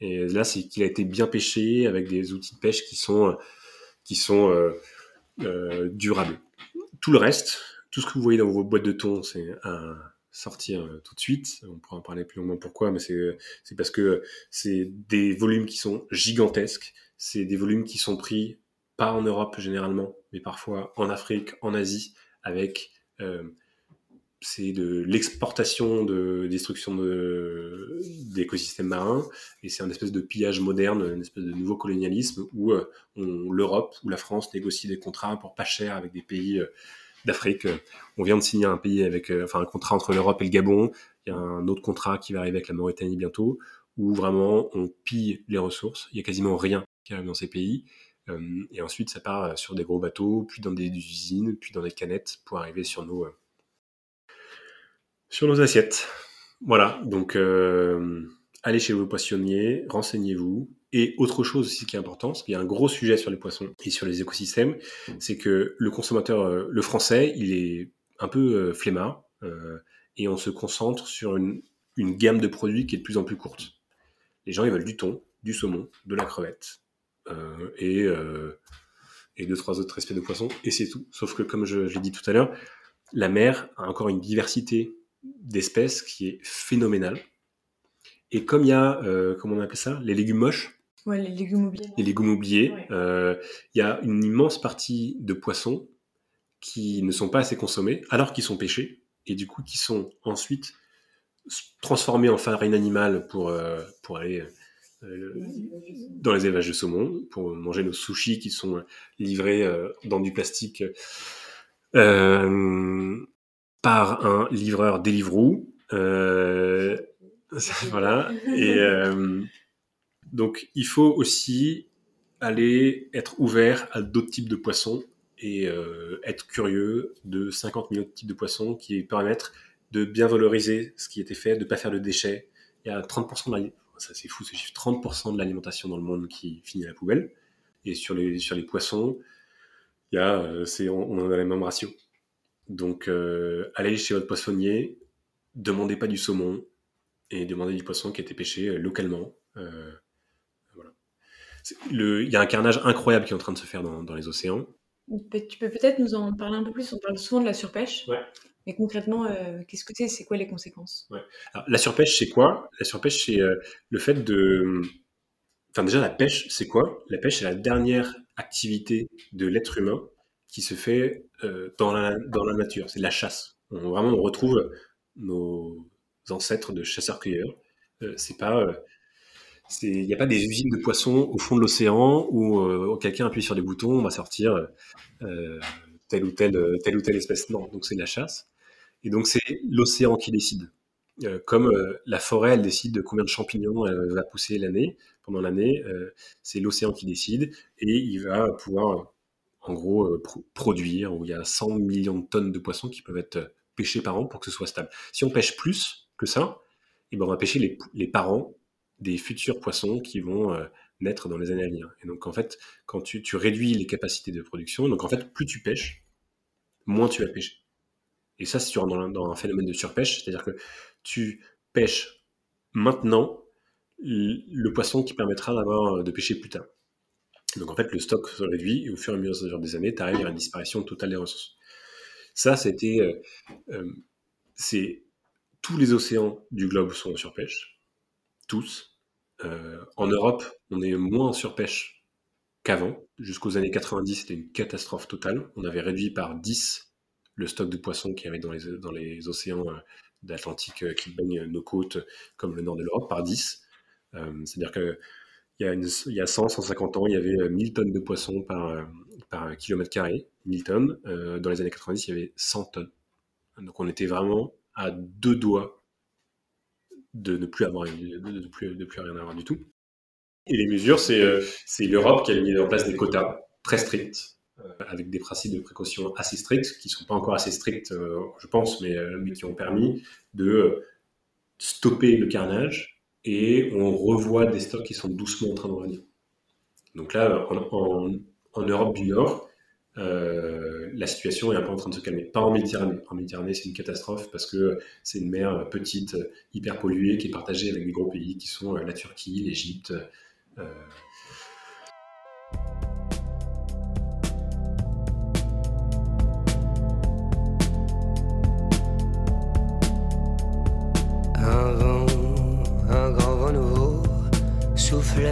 Et là, c'est qu'il a été bien pêché avec des outils de pêche qui sont, qui sont euh, euh, durables. Tout le reste, tout ce que vous voyez dans vos boîtes de thon, c'est à sortir euh, tout de suite. On pourra en parler plus longuement pourquoi, mais c'est parce que c'est des volumes qui sont gigantesques. C'est des volumes qui sont pris pas en Europe généralement, mais parfois en Afrique, en Asie, avec c'est de l'exportation de destruction d'écosystèmes marins et c'est un espèce de pillage moderne, une espèce de nouveau colonialisme où euh, l'Europe ou la France négocie des contrats pour pas cher avec des pays euh, d'Afrique. On vient de signer un pays avec, euh, enfin un contrat entre l'Europe et le Gabon. Il y a un autre contrat qui va arriver avec la Mauritanie bientôt où vraiment on pille les ressources. Il y a quasiment rien qui arrive dans ces pays. et ensuite, ça part sur des gros bateaux, puis dans des usines, puis dans des canettes pour arriver sur nos sur nos assiettes. Voilà, donc euh, allez chez vos poissonniers, renseignez-vous. Et autre chose aussi qui est important, parce qu'il y a un gros sujet sur les poissons et sur les écosystèmes, c'est que le consommateur, euh, le français, il est un peu euh, flemmard et on se concentre sur une, gamme de produits qui est de plus en plus courte. Les gens, ils veulent du thon, du saumon, de la crevette et, deux, trois autres espèces de poissons, et c'est tout. Sauf que, comme je l'ai dit tout à l'heure, la mer a encore une diversité d'espèces qui est phénoménale. Et comme il y a, euh, comment on appelle ça, les légumes moches, Ouais, les légumes oubliés. les légumes oubliés, Ouais. euh, il y a une immense partie de poissons qui ne sont pas assez consommés, alors qu'ils sont pêchés, et du coup qui sont ensuite transformés en farine animale pour, euh, pour aller dans les élevages de saumon, pour manger nos sushis qui sont livrés dans du plastique euh, par un livreur Deliveroo. Euh, voilà. Et euh, donc, il faut aussi aller être ouvert à d'autres types de poissons et euh, être curieux de 50 millions de types de poissons qui permettent de bien valoriser ce qui était fait, de ne pas faire de déchets. Il y a 30% de l'ali- ça c'est fou ce chiffre, 30% de l'alimentation dans le monde qui finit à la poubelle. Et sur les, sur les poissons, il y a, on, on en a les mêmes ratios. Donc, euh, allez chez votre poissonnier, demandez pas du saumon et demandez du poisson qui a été pêché euh, localement. Euh, voilà. Il y a un carnage incroyable qui est en train de se faire dans, dans les océans. Tu peux peut-être nous en parler un peu plus. On parle souvent de la surpêche. Ouais. Mais concrètement, euh, qu'est-ce que c'est C'est quoi les conséquences? Alors, la surpêche, c'est quoi? La surpêche, c'est le fait de... Enfin, déjà, la pêche, c'est quoi? La pêche, c'est la dernière activité de l'être humain qui se fait euh, dans, la, dans la nature. C'est la chasse. On, vraiment, on retrouve nos ancêtres de chasseurs-cueilleurs. Euh, c'est pas... euh, Il n'y a pas des usines de poissons au fond de l'océan où quelqu'un appuie sur des boutons, on va sortir telle, ou telle, telle ou telle espèce. Non, donc c'est la chasse. Et donc c'est l'océan qui décide. Comme la forêt, elle décide de combien de champignons elle va pousser l'année, pendant l'année, c'est l'océan qui décide et il va pouvoir, en gros, euh, pro- produire, où il y a 100 millions de tonnes de poissons qui peuvent être pêchés par an pour que ce soit stable. Si on pêche plus que ça, eh ben on va pêcher les, parents des futurs poissons qui vont euh, naître dans les années à venir. Et donc en fait, quand tu, tu réduis les capacités de production, donc en fait, plus tu pêches, moins tu vas pêcher. Et ça, c'est dans, un- dans un phénomène de surpêche, c'est-à-dire que tu pêches maintenant le poisson qui permettra d'avoir de pêcher plus tard. Donc en fait, le stock se réduit et au fur et à mesure des années, tu arrives à la disparition totale des ressources. Ça, c'était, euh, euh, c'est tous les océans du globe sont en surpêche, tous. Euh, en Europe, on est moins en surpêche qu'avant. Jusqu'aux années 90, c'était une catastrophe totale. On avait réduit par 10 le stock de poissons qu'il y avait dans les, dans les océans d'Atlantique qui baignent nos côtes, comme le nord de l'Europe, par 10. Euh, C'est-à-dire que il y, a une- il y a 100, 150 ans, il y avait euh, 1000 tonnes de poissons par, euh, par kilomètre carré. 1000 tonnes. Euh, dans les années 90, il y avait 100 tonnes. Donc on était vraiment à deux doigts de ne plus avoir de, plus, rien avoir du tout. Et les mesures, c'est euh, l'Europe qui a mis en place des quotas très stricts, euh, avec des principes de précaution assez stricts, qui ne sont pas encore assez stricts, euh, je pense, mais, euh, qui ont permis de euh, stopper le carnage et on revoit des stocks qui sont doucement en train de revenir. Donc là, en, Europe du Nord, euh, la situation est un peu en train de se calmer. Pas en Méditerranée. En Méditerranée, c'est une catastrophe parce que c'est une mer petite, hyper polluée, qui est partagée avec des gros pays qui sont euh, la Turquie, l'Égypte. euh,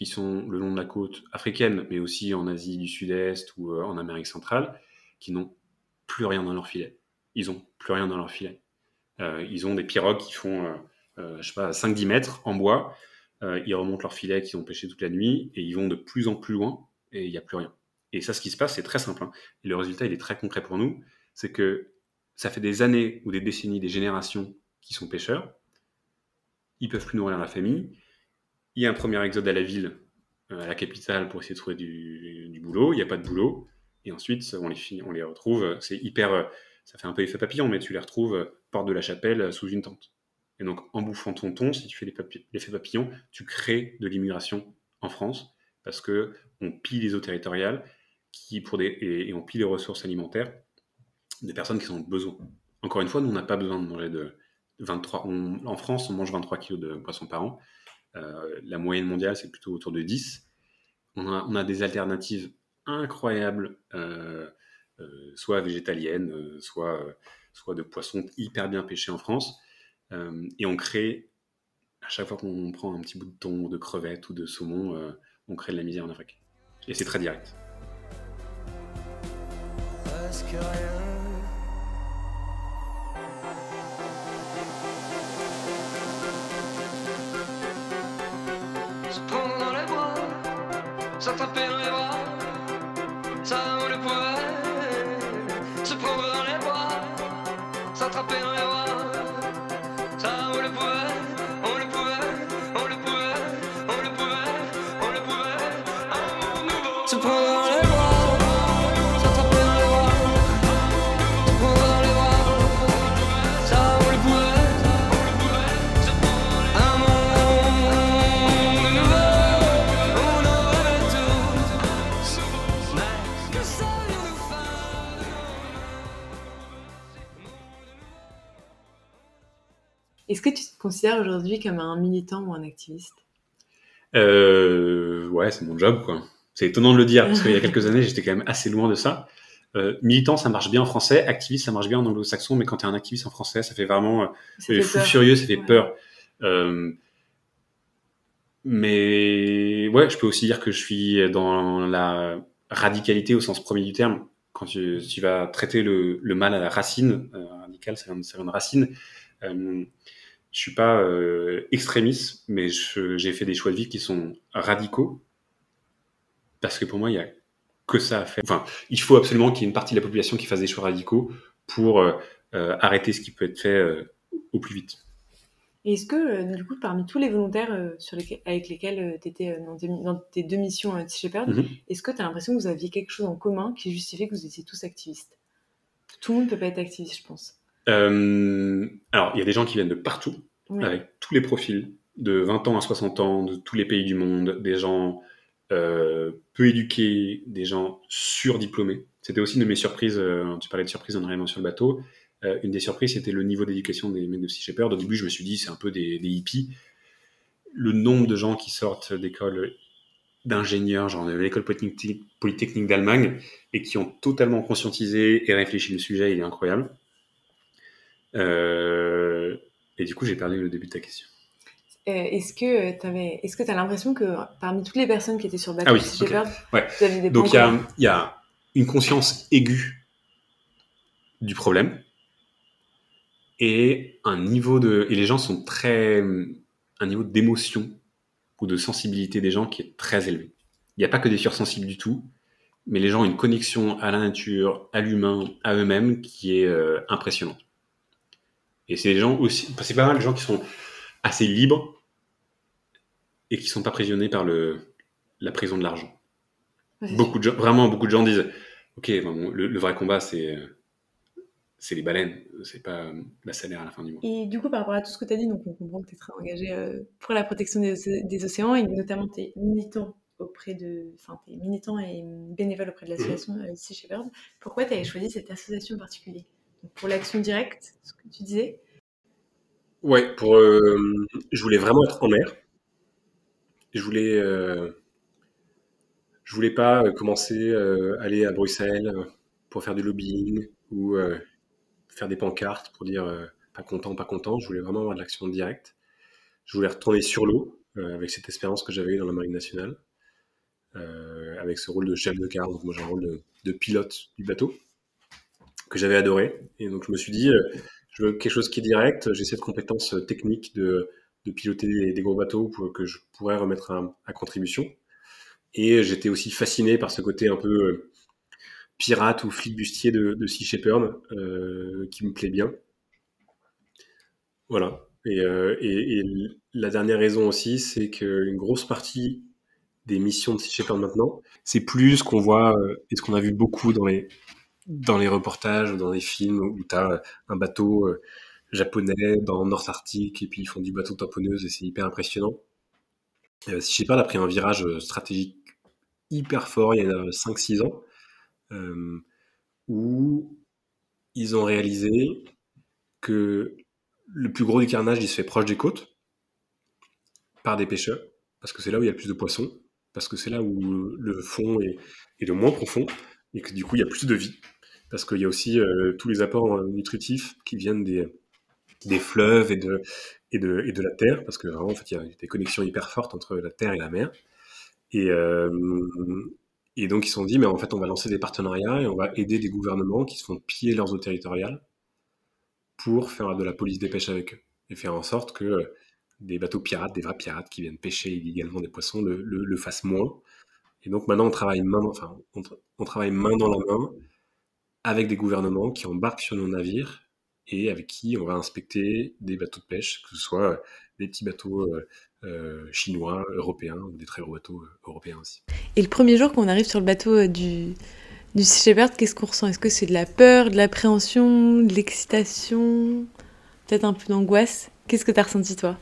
qui sont le long de la côte africaine, mais aussi en Asie du Sud-Est ou en Amérique centrale, qui n'ont plus rien dans leur filet. Ils ont plus rien dans leur filet. ils ont des pirogues qui font, je sais pas, 5-10 mètres en bois. ils remontent leur filet qu'ils ont pêché toute la nuit et ils vont de plus en plus loin et il n'y a plus rien. Et ça, ce qui se passe, c'est très simple. Hein. Et le résultat, il est très concret pour nous. C'est que ça fait des années ou des décennies, des générations qui sont pêcheurs. Ils peuvent plus nourrir la famille. Il y a un premier exode à la ville, euh, à la capitale, pour essayer de trouver du, boulot. Il n'y a pas de boulot. Et ensuite, on les, on les retrouve. C'est hyper. Euh, ça fait un peu effet papillon, mais tu les retrouves euh, porte de la chapelle sous une tente. Et donc, en bouffant ton thon, si tu fais l'effet papillon, tu crées de l'immigration en France parce que on pille les eaux territoriales qui, pour des, et, on pille les ressources alimentaires des personnes qui ont besoin. Encore une fois, nous, on n'a pas besoin de manger de 23. en France, on mange 23 kg de poissons par an. Euh, la moyenne mondiale, c'est plutôt autour de 10. On a, des alternatives incroyables, euh, euh, soit végétaliennes, soit, de poissons hyper bien pêchés en France. et on crée, à chaque fois qu'on prend un petit bout de thon, de crevettes ou de saumon, on crée de la misère en Afrique. Et c'est très direct. S'attraper dans les considères aujourd'hui comme un militant ou un activiste? Euh, ouais, c'est mon job, quoi. C'est étonnant de le dire, parce qu'il y a quelques années, j'étais quand même assez loin de ça. Euh, militant, ça marche bien en français. Activiste, ça marche bien en anglo-saxon, mais quand tu es un activiste en français, ça fait vraiment euh, Ça fait fou peur. furieux, ça fait Ouais. peur. Euh, mais ouais, je peux aussi dire que je suis dans la radicalité au sens premier du terme. Quand tu, tu vas traiter le, le mal à la racine, radical, c'est une, c'est une racine. Euh, je suis pas euh, extrémiste, mais j'ai fait des choix de vie qui sont radicaux parce que pour moi, il y a que ça à faire. Enfin, il faut absolument qu'il y ait une partie de la population qui fasse des choix radicaux pour euh, euh, arrêter ce qui peut être fait euh, au plus vite. Et est-ce que, du coup, parmi tous les volontaires sur avec lesquels tu étais dans, tes- dans tes deux missions à Shepherd, Mhm. est-ce que tu as l'impression que vous aviez quelque chose en commun qui justifiait que vous étiez tous activistes? Tout le monde ne peut pas être activiste, je pense. Euh, alors, il y a des gens qui viennent de partout, Oui. avec tous les profils, de 20 ans à 60 ans, de tous les pays du monde, des gens euh, peu éduqués, des gens surdiplômés. C'était aussi une de mes surprises, euh, tu parlais de surprise en arrivant sur le bateau, Euh, une des surprises, c'était le niveau d'éducation des mecs de Sea Shepherd. Au début, je me suis dit, c'est un peu des, des hippies. Le nombre de gens qui sortent d'écoles d'ingénieurs, genre de l'école polytechnique d'Allemagne, et qui ont totalement conscientisé et réfléchi le sujet, il est incroyable. Euh, et du coup, j'ai perdu le début de ta question. Euh, est-ce que tu avais, est-ce que tu as l'impression que parmi toutes les personnes qui étaient sur le bateau Ah oui, de Sea ok. Shepherd, Ouais. vous aviez des Donc il y, a, y une conscience aiguë du problème et un niveau de et les gens sont très un niveau d'émotion ou de sensibilité des gens qui est très élevé. Il n'y a pas que des sursensibles du tout, mais les gens ont une connexion à la nature, à l'humain, à eux-mêmes qui est euh, impressionnante. Et c'est des gens aussi, c'est pas mal de gens qui sont assez libres et qui sont pas prisonniers par le la prison de l'argent. Ouais, beaucoup de gens, vraiment beaucoup de gens disent ok bon, le, le vrai combat c'est c'est les baleines c'est pas euh, la salaire à la fin du mois. Et du coup, par rapport à tout ce que tu as dit, donc on comprend que tu es très engagé euh, pour la protection des, océ- des océans et notamment tu es militant auprès de, enfin, t'es militant et bénévole auprès de l'association euh, Sea Shepherd. Pourquoi tu avais choisi cette association en particulier Pour l'action directe, ce que tu disais? ouais pour euh, je voulais vraiment être en mer je voulais euh, je voulais pas euh, commencer euh, aller à Bruxelles pour faire du lobbying ou faire des pancartes pour dire pas content, pas content. Je voulais vraiment avoir de l'action directe. Je voulais retourner sur l'eau avec cette expérience que j'avais eue dans la marine nationale, avec ce rôle de chef de quart. Donc moi j'ai un rôle de, pilote du bateau que j'avais adoré. Et donc je me suis dit, je veux quelque chose qui est direct. J'ai cette compétence technique de, de piloter des, gros bateaux que je pourrais remettre à, contribution. Et j'étais aussi fasciné par ce côté un peu pirate ou flibustier de, de Sea Shepherd euh, qui me plaît bien. Voilà. Euh, et, la dernière raison aussi, c'est qu'une grosse partie des missions de Sea Shepherd maintenant, c'est plus ce qu'on voit euh, et ce qu'on a vu beaucoup dans les, dans les reportages ou dans les films où tu as un bateau japonais dans North Arctic et puis ils font du bateau tamponneuse et c'est hyper impressionnant. Sea Shepherd a pris un virage stratégique hyper fort il y a 5-6 ans euh, où ils ont réalisé que le plus gros du carnage, il se fait proche des côtes, par des pêcheurs, parce que c'est là où il y a le plus de poissons, parce que c'est là où le fond est, le moins profond, et que du coup, il y a plus de vie. Parce qu'il y a aussi euh, tous les apports euh, nutritifs qui viennent des, des fleuves et de, et, de, et de la terre, parce que vraiment, en fait, il y a des connexions hyper fortes entre la terre et la mer. Et, et donc, ils se sont dit, mais en fait, on va lancer des partenariats et on va aider des gouvernements qui se font piller leurs eaux territoriales pour faire de la police des pêches avec eux et faire en sorte que euh, des bateaux pirates, des vrais pirates qui viennent pêcher illégalement des poissons le, le, fassent moins. Et donc maintenant, on travaille main, enfin, on, travaille main dans la main avec des gouvernements qui embarquent sur nos navires et avec qui on va inspecter des bateaux de pêche, que ce soit euh, des petits bateaux euh, euh, chinois, européens, ou des très gros bateaux européens aussi. Et le premier jour qu'on arrive sur le bateau du, du Sea Shepherd, qu'est-ce qu'on ressent? Est-ce que c'est de la peur, de l'appréhension, de l'excitation, peut-être un peu d'angoisse? Qu'est-ce que tu as ressenti toi?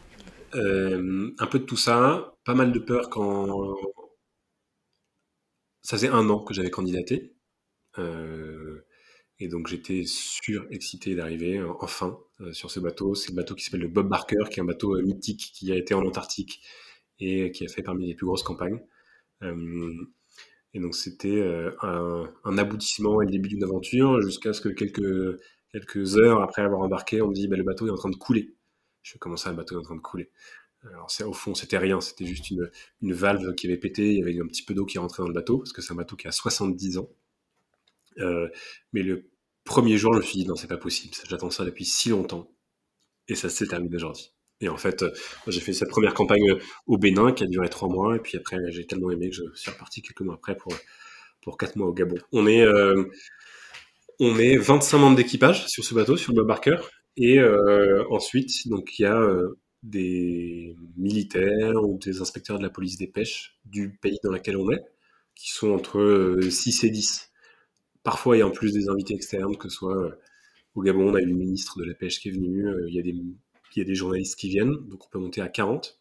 Un peu de tout ça, pas mal de peur quand... Ça faisait un an que j'avais candidaté. Euh, et donc j'étais surexcité d'arriver euh, enfin euh, sur ce bateau. C'est le bateau qui s'appelle le Bob Barker, qui est un bateau euh, mythique qui a été en Antarctique et qui a fait parmi les plus grosses campagnes. et donc c'était un, aboutissement et le début d'une aventure jusqu'à ce que quelques, quelques heures après avoir embarqué, on me dit bah, le bateau est en train de couler. Je comment ça, le bateau est en train de couler? Alors au fond, c'était rien, c'était juste une, une, valve qui avait pété, il y avait un petit peu d'eau qui rentrait dans le bateau, parce que c'est un bateau qui a 70 ans. Euh, mais le premier jour, je me suis dit, non, c'est pas possible, j'attends ça depuis si longtemps. Et ça s'est terminé aujourd'hui. Et en fait, euh, j'ai fait cette première campagne euh, au Bénin qui a duré trois mois. Et puis après, j'ai tellement aimé que je suis reparti quelques mois après pour, pour quatre mois au Gabon. On est, on est 25 membres d'équipage sur ce bateau, sur le Barker. Et ensuite, donc il y a des militaires ou des inspecteurs de la police des pêches du pays dans lequel on est, qui sont entre 6 et 10. Parfois, il y a en plus des invités externes, que ce soit euh, au Gabon, on a eu le ministre de la Pêche qui est venu, euh, il y, a des, journalistes qui viennent, donc on peut monter à 40.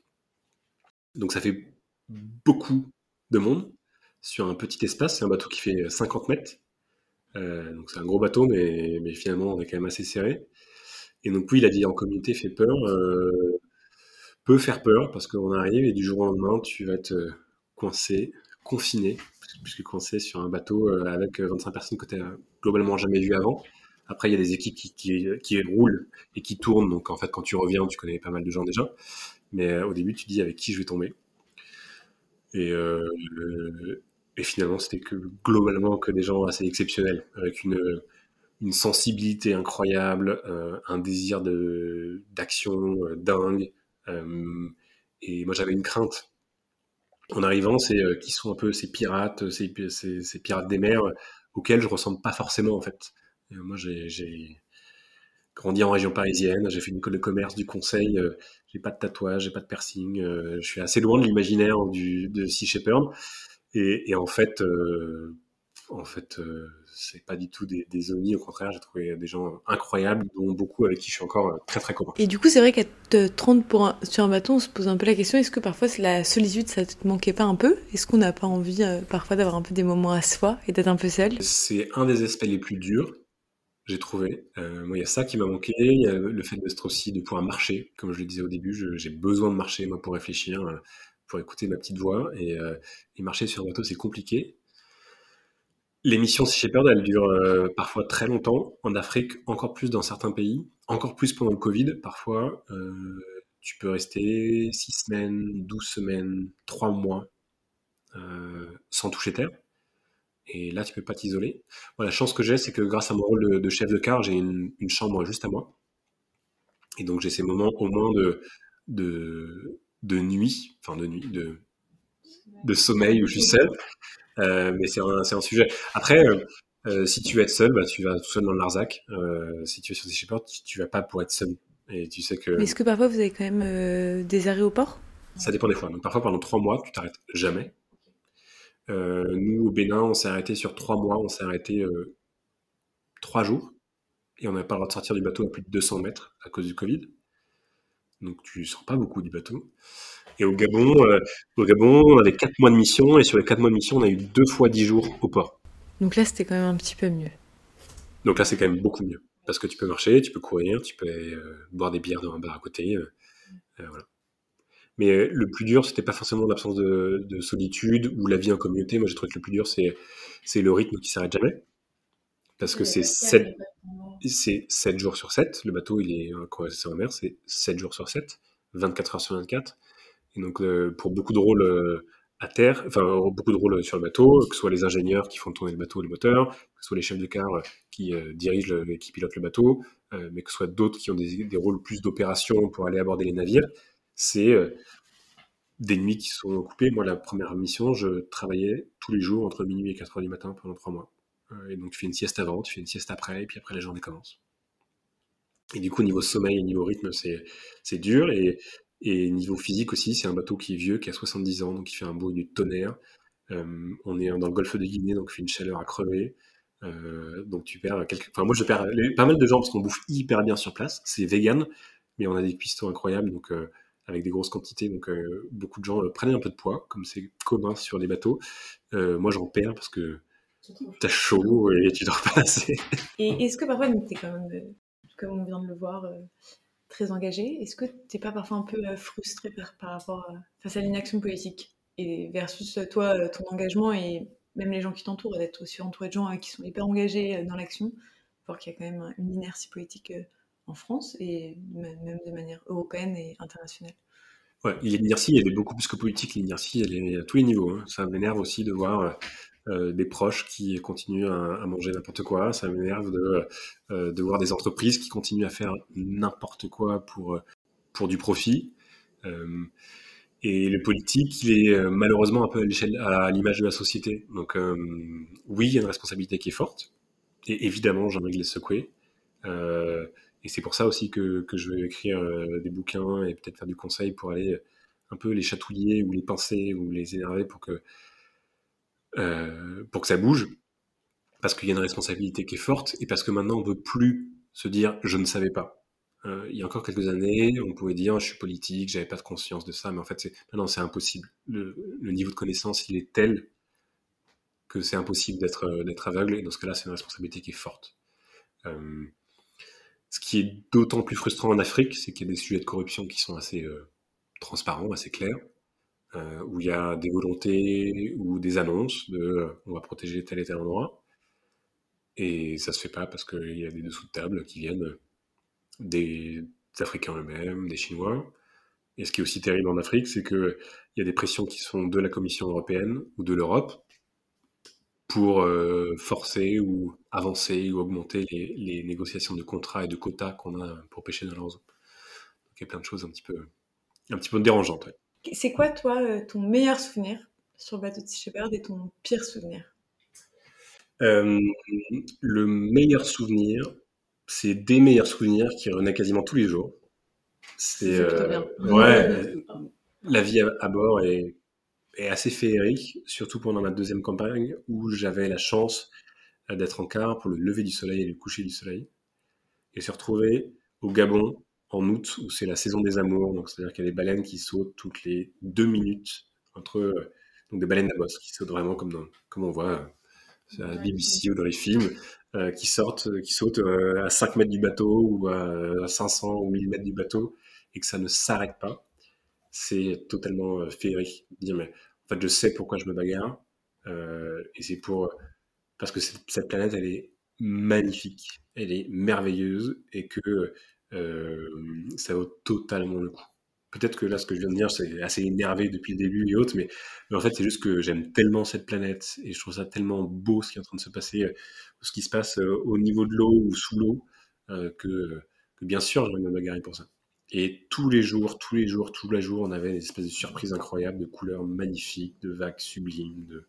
Donc ça fait beaucoup de monde sur un petit espace. C'est un bateau qui fait 50 mètres. Euh, donc c'est un gros bateau, mais, finalement on est quand même assez serré. Et donc oui, la vie en communauté fait peur, peut faire peur parce qu'on arrive et du jour au lendemain tu vas être coincé, confiné puisque coincé sur un bateau euh, avec 25 euh, personnes que tu n'as globalement jamais vues avant. Après, il y a des équipes qui, qui, roulent et qui tournent. Donc, en fait, quand tu reviens, tu connais pas mal de gens déjà. Mais euh, au début, tu dis avec qui je vais tomber. Et, et finalement, c'était que globalement que des gens assez exceptionnels, avec une, une sensibilité incroyable, un désir d'action dingue. et moi, j'avais une crainte en arrivant, c'est euh, qui sont un peu ces pirates, ces, ces, pirates des mers euh, auxquels je ressemble pas forcément en fait. moi, j'ai grandi en région parisienne, j'ai fait une école de commerce, du conseil, euh, j'ai pas de tatouage, j'ai pas de piercing, je suis assez loin de l'imaginaire de Sea Shepherd. Et, et en fait, en fait, c'est pas du tout des, des Au contraire, j'ai trouvé des gens incroyables, dont beaucoup avec qui je suis encore euh, très très content. Et du coup, c'est vrai qu'à 30 pour sur un bateau, on se pose un peu la question est-ce que parfois la solitude, ça te manquait pas un peu? Est-ce qu'on n'a pas envie euh, parfois d'avoir un peu des moments à soi et d'être un peu seul? C'est un des aspects les plus durs, j'ai trouvé. Euh, moi, il y a ça qui m'a manqué. Il y a le fait d'être aussi de pouvoir marcher. Comme je le disais au début, j'ai besoin de marcher moi pour réfléchir, pour écouter ma petite voix. Et, et marcher sur un bateau, c'est compliqué. Les missions Sea Shepherd, elles durent euh, parfois très longtemps. En Afrique, encore plus dans certains pays. encore plus pendant le Covid, parfois, euh, tu peux rester 6 semaines, 12 semaines, 3 mois euh, sans toucher terre. Et là, tu peux pas t'isoler. la chance que j'ai, c'est que grâce à mon rôle de, chef de car, j'ai une, chambre juste à moi. Et donc, j'ai ces moments au moins de, de, de nuit, enfin de nuit, de, de sommeil où je suis seul. Euh, mais c'est un, un, sujet. Après, euh, si tu être seul, bah, tu vas tout seul dans le Larzac. Euh, si tu es sur des shippers, tu, tu, vas pas pour être seul. Et tu sais que. Est-ce que parfois vous avez quand même euh, des arrêts au port Ça dépend des fois. Donc parfois pendant trois mois, tu t'arrêtes jamais. nous au Bénin, on s'est arrêté sur trois mois. On s'est arrêté trois jours et on n'avait pas le droit de sortir du bateau à plus de 200 mètres à cause du Covid. Donc tu sors pas beaucoup du bateau. Et au Gabon, au Gabon, on avait quatre mois de mission et sur les quatre mois de mission, on a eu deux fois dix jours au port. Donc là, c'était quand même un petit peu mieux. Donc là, c'est quand même beaucoup mieux. Parce que tu peux marcher, tu peux courir, tu peux euh, boire des bières dans un bar à côté. Euh, euh, voilà. Mais le plus dur, c'était pas forcément l'absence de, solitude ou la vie en communauté. Moi, j'ai trouvé que le plus dur, c'est, c'est le rythme qui s'arrête jamais. Parce que c'est 7, c'est 7 jours sur 7. Le bateau, il est en mer, c'est 7 jours sur 7, 24 heures sur 24. Et donc, pour beaucoup de rôles à terre, enfin beaucoup de rôles sur le bateau, que ce soit les ingénieurs qui font tourner le bateau et le moteur, que ce soit les chefs de car euh, qui euh, dirigent, le, qui pilotent le bateau, euh, mais que ce soit d'autres qui ont des, rôles plus d'opération pour aller aborder les navires, c'est des nuits qui sont coupées. Moi, la première mission, je travaillais tous les jours entre minuit et 4 heures du matin pendant trois mois. et donc tu fais une sieste avant, tu fais une sieste après, et puis après la journée commence. Et du coup, niveau sommeil et niveau rythme, c'est dur. Et et niveau physique aussi, c'est un bateau qui est vieux, qui a 70 ans, donc il fait un beau du tonnerre. Euh, on est dans le golfe de Guinée, donc il fait une chaleur à crever. Euh, donc tu perds quelques... Enfin moi je perds pas mal de gens parce qu'on bouffe hyper bien sur place. C'est vegan, mais on a des cuistots incroyables, donc euh, avec des grosses quantités. Donc beaucoup de gens prennent un peu de poids, comme c'est commun sur les bateaux. moi j'en perds parce que t'as chaud et tu dors pas assez. Et est-ce que parfois, t'es quand même, comme on vient de le voir, très engagé. Est-ce que tu n'es pas parfois un peu euh, frustré par, rapport face à l'inaction politique et versus euh, toi, euh, ton engagement et même les gens qui t'entourent, d'être aussi entouré de gens qui sont hyper engagés dans l'action, voir qu'il y a quand même une inertie politique en France et même de manière européenne et internationale? Ouais, l'inertie, elle est beaucoup plus que politique. L'inertie, elle est à tous les niveaux. Hein. Ça m'énerve aussi de voir euh, des proches qui continuent à, manger n'importe quoi. Ça m'énerve de, euh, de, voir des entreprises qui continuent à faire n'importe quoi pour, pour du profit. Euh, et le politique, il est malheureusement un peu à l'image de la société. Donc oui, il y a une responsabilité qui est forte. Et évidemment, j'aimerais les secouer. et c'est pour ça aussi que, que je vais écrire des bouquins et peut-être faire du conseil pour aller un peu les chatouiller ou les pincer ou les énerver pour que euh, pour que ça bouge, parce qu'il y a une responsabilité qui est forte, et parce que maintenant on ne veut plus se dire je ne savais pas. Euh, il y a encore quelques années, on pouvait dire je suis politique, j'avais pas de conscience de ça, mais en fait c'est maintenant c'est impossible. Le, niveau de connaissance il est tel que c'est impossible euh, d'être aveugle, et dans ce cas-là c'est une responsabilité qui est forte. ce qui est d'autant plus frustrant en Afrique, c'est qu'il y a des sujets de corruption qui sont assez transparents, assez clairs. Euh, où il y a des volontés ou des annonces de on va protéger tel et tel endroit. Et ça se fait pas parce qu'il y a des dessous de table qui viennent des, Africains eux-mêmes, des Chinois. Et ce qui est aussi terrible en Afrique, c'est qu'il y a des pressions qui sont de la Commission européenne ou de l'Europe pour euh, forcer ou avancer ou augmenter les, négociations de contrats et de quotas qu'on a pour pêcher dans leur zone. Donc il y a plein de choses un petit peu dérangeantes. C'est quoi, toi, euh, ton meilleur souvenir sur le bateau de Sea Shepherd et ton pire souvenir? Euh, Le meilleur souvenir, c'est des meilleurs souvenirs qui revenaient quasiment tous les jours. C'est euh, ouais, la vie à, bord est, est, assez féerique, surtout pendant ma deuxième campagne où j'avais la chance d'être en quart pour le lever du soleil et le coucher du soleil, et se retrouver au Gabon en août, où c'est la saison des amours, donc c'est-à-dire qu'il y a des baleines qui sautent toutes les deux minutes entre euh, donc des baleines à bosse qui sautent vraiment comme dans, comme on voit euh, à la BBC ou dans les films, euh, qui sortent, qui sautent à 5 mètres du bateau ou à 500 ou 1000 mètres du bateau et que ça ne s'arrête pas. C'est totalement féerique. Dire mais en fait je sais pourquoi je me bagarre et c'est pour parce que cette, cette planète elle est magnifique, elle est merveilleuse et que ça vaut totalement le coup. Peut-être que là, ce que je viens de dire, c'est assez énervé depuis le début et autres, mais, en fait, c'est juste que j'aime tellement cette planète et je trouve ça tellement beau ce qui est en train de se passer, ce qui se passe au niveau de l'eau ou sous l'eau, que, bien sûr, je vais me bagarrer pour ça. Et tous les jours, tous les jours, tous les jours, on avait des espèces de surprises incroyables, de couleurs magnifiques, de vagues sublimes.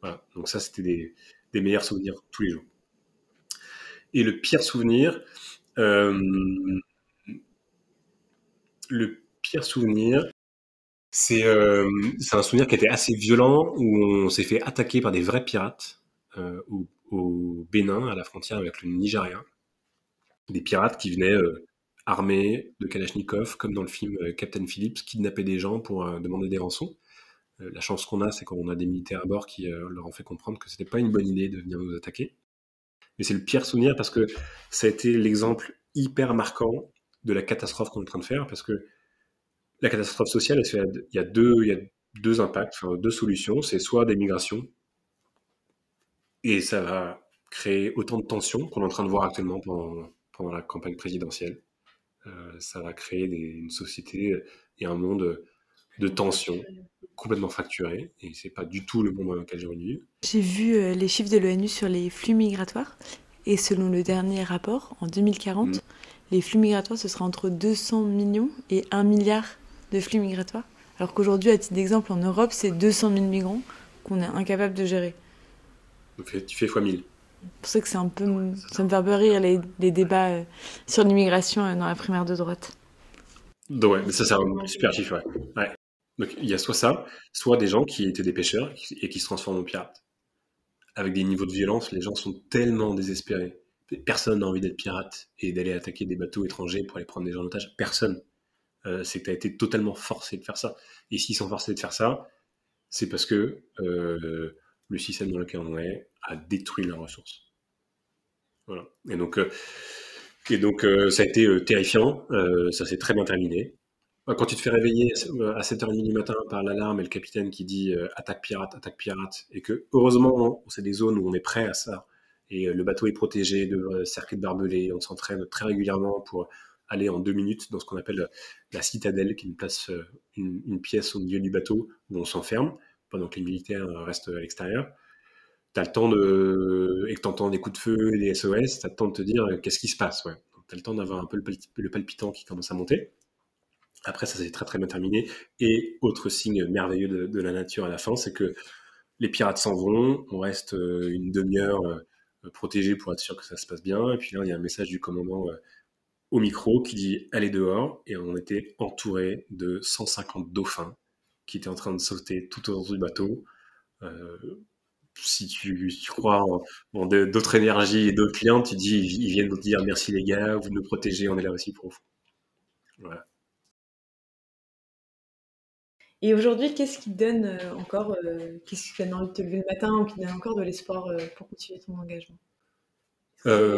Voilà. Donc ça, c'était des, des, meilleurs souvenirs tous les jours. Et le pire souvenir, euh, le pire souvenir, c'est euh, un souvenir qui était assez violent, où on s'est fait attaquer par des vrais pirates euh, au, Bénin, à la frontière avec le Nigeria. Des pirates qui venaient armés de Kalachnikov, comme dans le film Captain Phillips, kidnapper des gens pour demander des rançons. La chance qu'on a, c'est qu'on a des militaires à bord qui leur ont fait comprendre que c'était pas une bonne idée de venir nous attaquer. Mais c'est le pire souvenir parce que ça a été l'exemple hyper marquant de la catastrophe qu'on est en train de faire, parce que la catastrophe sociale, il y a deux, impacts, deux solutions. C'est soit des migrations, et ça va créer autant de tensions qu'on est en train de voir actuellement pendant, pendant la campagne présidentielle. Euh, ça va créer une société et un monde de tension complètement fracturé et c'est pas du tout le monde dans lequel j'ai envie J'ai vu euh, les chiffres de l'ONU sur les flux migratoires et selon le dernier rapport, en 2040, mm. les flux migratoires ce sera entre 200 millions et 1 milliard de flux migratoires. Alors qu'aujourd'hui, à titre d'exemple, en Europe, c'est 200 000 migrants qu'on est incapable de gérer. Donc tu fais x 1000 pour ça que c'est un peu, ça me fait un peu rire les, les débats euh, sur l'immigration euh, dans la primaire de droite. ouais, mais ça c'est un super chiffre, ouais. Donc il y a soit ça, soit des gens qui étaient des pêcheurs et qui se transforment en pirates. Avec des niveaux de violence, les gens sont tellement désespérés. Personne n'a envie d'être pirate et d'aller attaquer des bateaux étrangers pour aller prendre des gens en otage. Personne. Euh, c'est que tu as été totalement forcé de faire ça. Et s'ils sont forcés de faire ça, c'est parce que le système dans lequel on est a détruit leurs ressources. Voilà. Et donc, euh, et donc euh, ça a été euh, terrifiant, ça s'est très bien terminé. Quand tu te fais réveiller à 7h30 du matin par l'alarme et le capitaine qui dit attaque pirate, attaque pirate, et que heureusement, c'est des zones où on est prêt à ça, et le bateau est protégé de cercles de barbelés, on s'entraîne très régulièrement pour aller en deux minutes dans ce qu'on appelle la citadelle, qui est une place, une, pièce au milieu du bateau où on s'enferme pendant que les militaires restent à l'extérieur. Tu as le temps de. et que tu entends des coups de feu des SOS, tu as le temps de te dire euh, qu'est-ce qui se passe. Ouais. Tu as le temps d'avoir un peu le, palpitant qui commence à monter. Après, ça s'est très très bien terminé. Et autre signe merveilleux de, la nature à la fin, c'est que les pirates s'en vont, on reste euh, une demi-heure euh, protégé pour être sûr que ça se passe bien. Et puis là, il y a un message du commandant au micro qui dit allez dehors. Et on était entouré de 150 dauphins qui était en train de sauter tout autour du bateau. Euh, si tu, crois en, d'autres énergies et d'autres clients, tu dis, ils viennent nous dire merci les gars, vous nous protégez, on est là aussi pour vous. Et aujourd'hui, qu'est-ce qui donne euh, encore, euh, qu'est-ce qui donne envie de te lever le matin ou qui donne encore de l'espoir pour continuer ton engagement? Je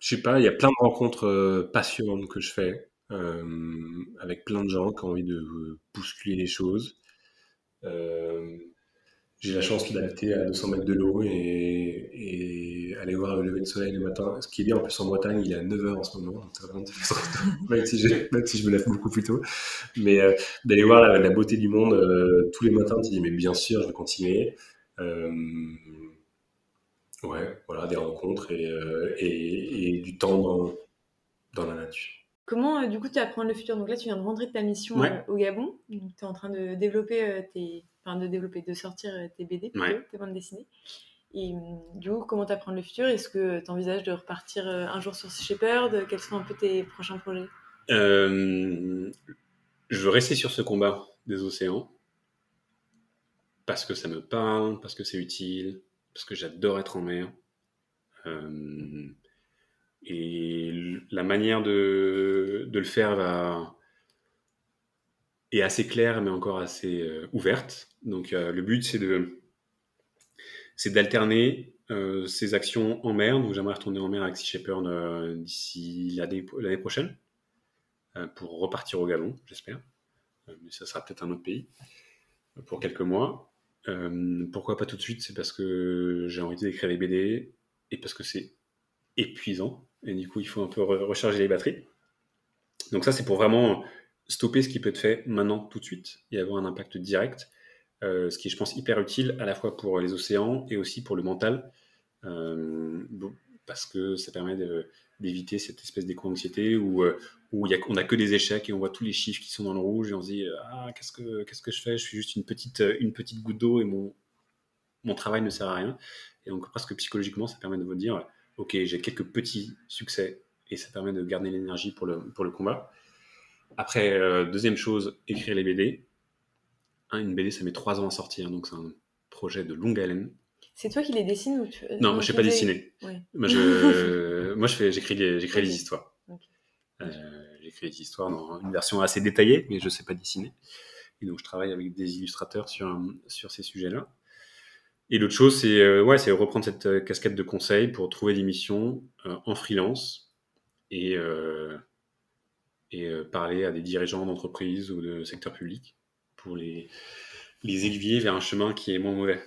sais pas, il y a plein de rencontres passionnantes que je fais. Euh, avec plein de gens qui ont envie de bousculer les choses. Euh, j'ai la chance d'habiter à 200 mètres de l'eau et, aller voir le lever de soleil le matin. Ce qui est bien, en plus en Bretagne, il est à 9h en ce moment. même, si je, me lève beaucoup plus tôt. Mais euh, d'aller voir la, beauté du monde tous les matins, tu dis, mais bien sûr, je vais continuer. ouais, voilà, des rencontres et, et, du temps dans, dans la nature. Comment, euh, du coup, tu apprends le futur? Donc là, tu viens de rentrer de ta mission euh, au Gabon. Tu es en train de développer euh, tes... Enfin, de développer, de sortir tes BD, tes bandes dessinées. Et du coup, comment t'apprends le futur? Est-ce que tu envisages de repartir un jour sur Shepherd Quels sont un peu tes prochains projets? Je veux rester sur ce combat des océans. Parce que ça me parle, parce que c'est utile, parce que j'adore être en mer. Et la manière de, de le faire va, est assez claire, mais encore assez euh, ouverte. Donc euh, le but, c'est de c'est d'alterner euh, ces actions en mer. Donc j'aimerais retourner en mer avec Sea Shepherd d'ici l'année prochaine pour repartir au galon, j'espère. mais ça sera peut-être un autre pays pour quelques mois. pourquoi pas tout de suite? C'est parce que j'ai envie d'écrire les BD et parce que c'est épuisant. Et du coup, il faut un peu recharger les batteries. Donc ça, c'est pour vraiment stopper ce qui peut être fait maintenant, tout de suite, et avoir un impact direct. Euh, ce qui est, je pense, hyper utile à la fois pour les océans et aussi pour le mental, euh, parce que ça permet d'éviter cette espèce d'éco-anxiété où, euh, où y a, on n'a que des échecs et on voit tous les chiffres qui sont dans le rouge et on se dit ah qu'est-ce que que je fais? Je suis juste une petite une petite goutte d'eau et mon mon travail ne sert à rien. Et donc presque psychologiquement, ça permet de vous dire ok j'ai quelques petits succès et ça permet de garder l'énergie pour le pour le combat. Après deuxième chose, écrire les BD une BD, ça met trois ans à sortir, donc c'est un projet de longue haleine. C'est toi qui les dessines ou tu... Non, moi je sais pas dessiner. Moi, je... moi je fais, j'écris les, j'écris les histoires. Euh, j'écris les histoires dans une version assez détaillée, mais je sais pas dessiner. Et donc je travaille avec des illustrateurs sur, sur ces sujets-là. Et l'autre chose, c'est euh, ouais, c'est reprendre cette euh, casquette de conseil pour trouver des missions en freelance et, et parler à des dirigeants d'entreprise ou de secteur public pour les, les aiguiller vers un chemin qui est moins mauvais.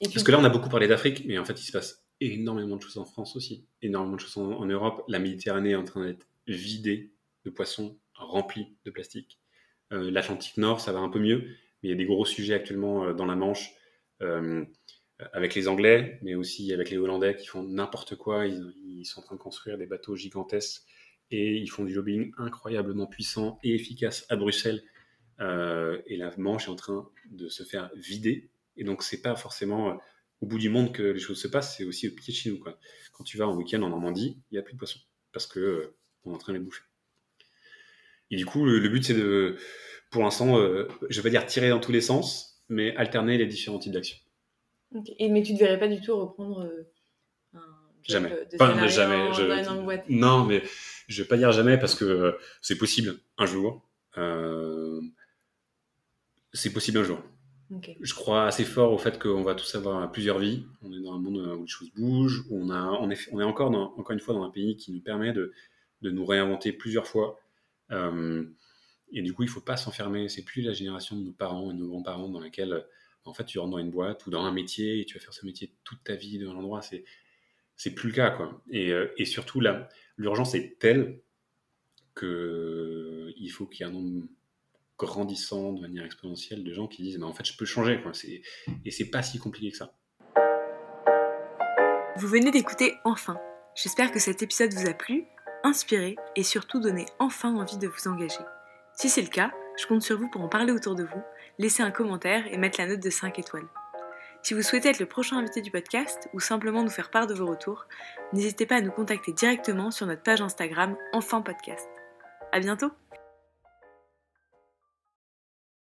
Parce que là, on a beaucoup parlé d'Afrique, mais en fait, il se passe énormément de choses en France aussi, énormément de choses en, Europe. La Méditerranée est en train d'être vidée de poissons remplis de plastique. Euh, L'Atlantique Nord, ça va un peu mieux, mais il y a des gros sujets actuellement euh, dans la Manche euh, avec les Anglais, mais aussi avec les Hollandais qui font n'importe quoi. Ils, ils, sont en train de construire des bateaux gigantesques et ils font du lobbying incroyablement puissant et efficace à Bruxelles euh, et la Manche est en train de se faire vider. Et donc, c'est pas forcément euh, au bout du monde que les choses se passent, c'est aussi au pied de chez nous. Quoi. Quand tu vas en week-end en Normandie, il n'y a plus de poissons parce que euh, on est en train de les bouffer. Et du coup, le, but, c'est de, pour l'instant, je vais pas dire tirer dans tous les sens, mais alterner les différents types d'actions. Et mais tu ne verrais pas du tout reprendre un jamais. pas jamais. Je, non, mais je vais pas dire jamais parce que c'est possible un jour. Euh, c'est possible un jour. Je crois assez fort au fait qu'on va tous avoir plusieurs vies. On est dans un monde où les choses bougent, où on, a, on, est, on est encore, dans, encore une fois dans un pays qui nous permet de, de nous réinventer plusieurs fois. Euh, et du coup, il ne faut pas s'enfermer. C'est plus la génération de nos parents et de nos grands-parents dans laquelle, en fait, tu rentres dans une boîte ou dans un métier et tu vas faire ce métier toute ta vie dans l'endroit. C'est, c'est plus le cas, quoi. Et, euh, et surtout, là, l'urgence est telle qu'il faut qu'il y ait un nombre grandissant de manière exponentielle de gens qui disent mais en fait je peux changer quoi. et c'est pas si compliqué que ça. Vous venez d'écouter Enfin. J'espère que cet épisode vous a plu, inspiré et surtout donné enfin envie de vous engager. Si c'est le cas, je compte sur vous pour en parler autour de vous, laisser un commentaire et mettre la note de 5 étoiles. Si vous souhaitez être le prochain invité du podcast ou simplement nous faire part de vos retours, n'hésitez pas à nous contacter directement sur notre page Instagram Enfin Podcast. À bientôt!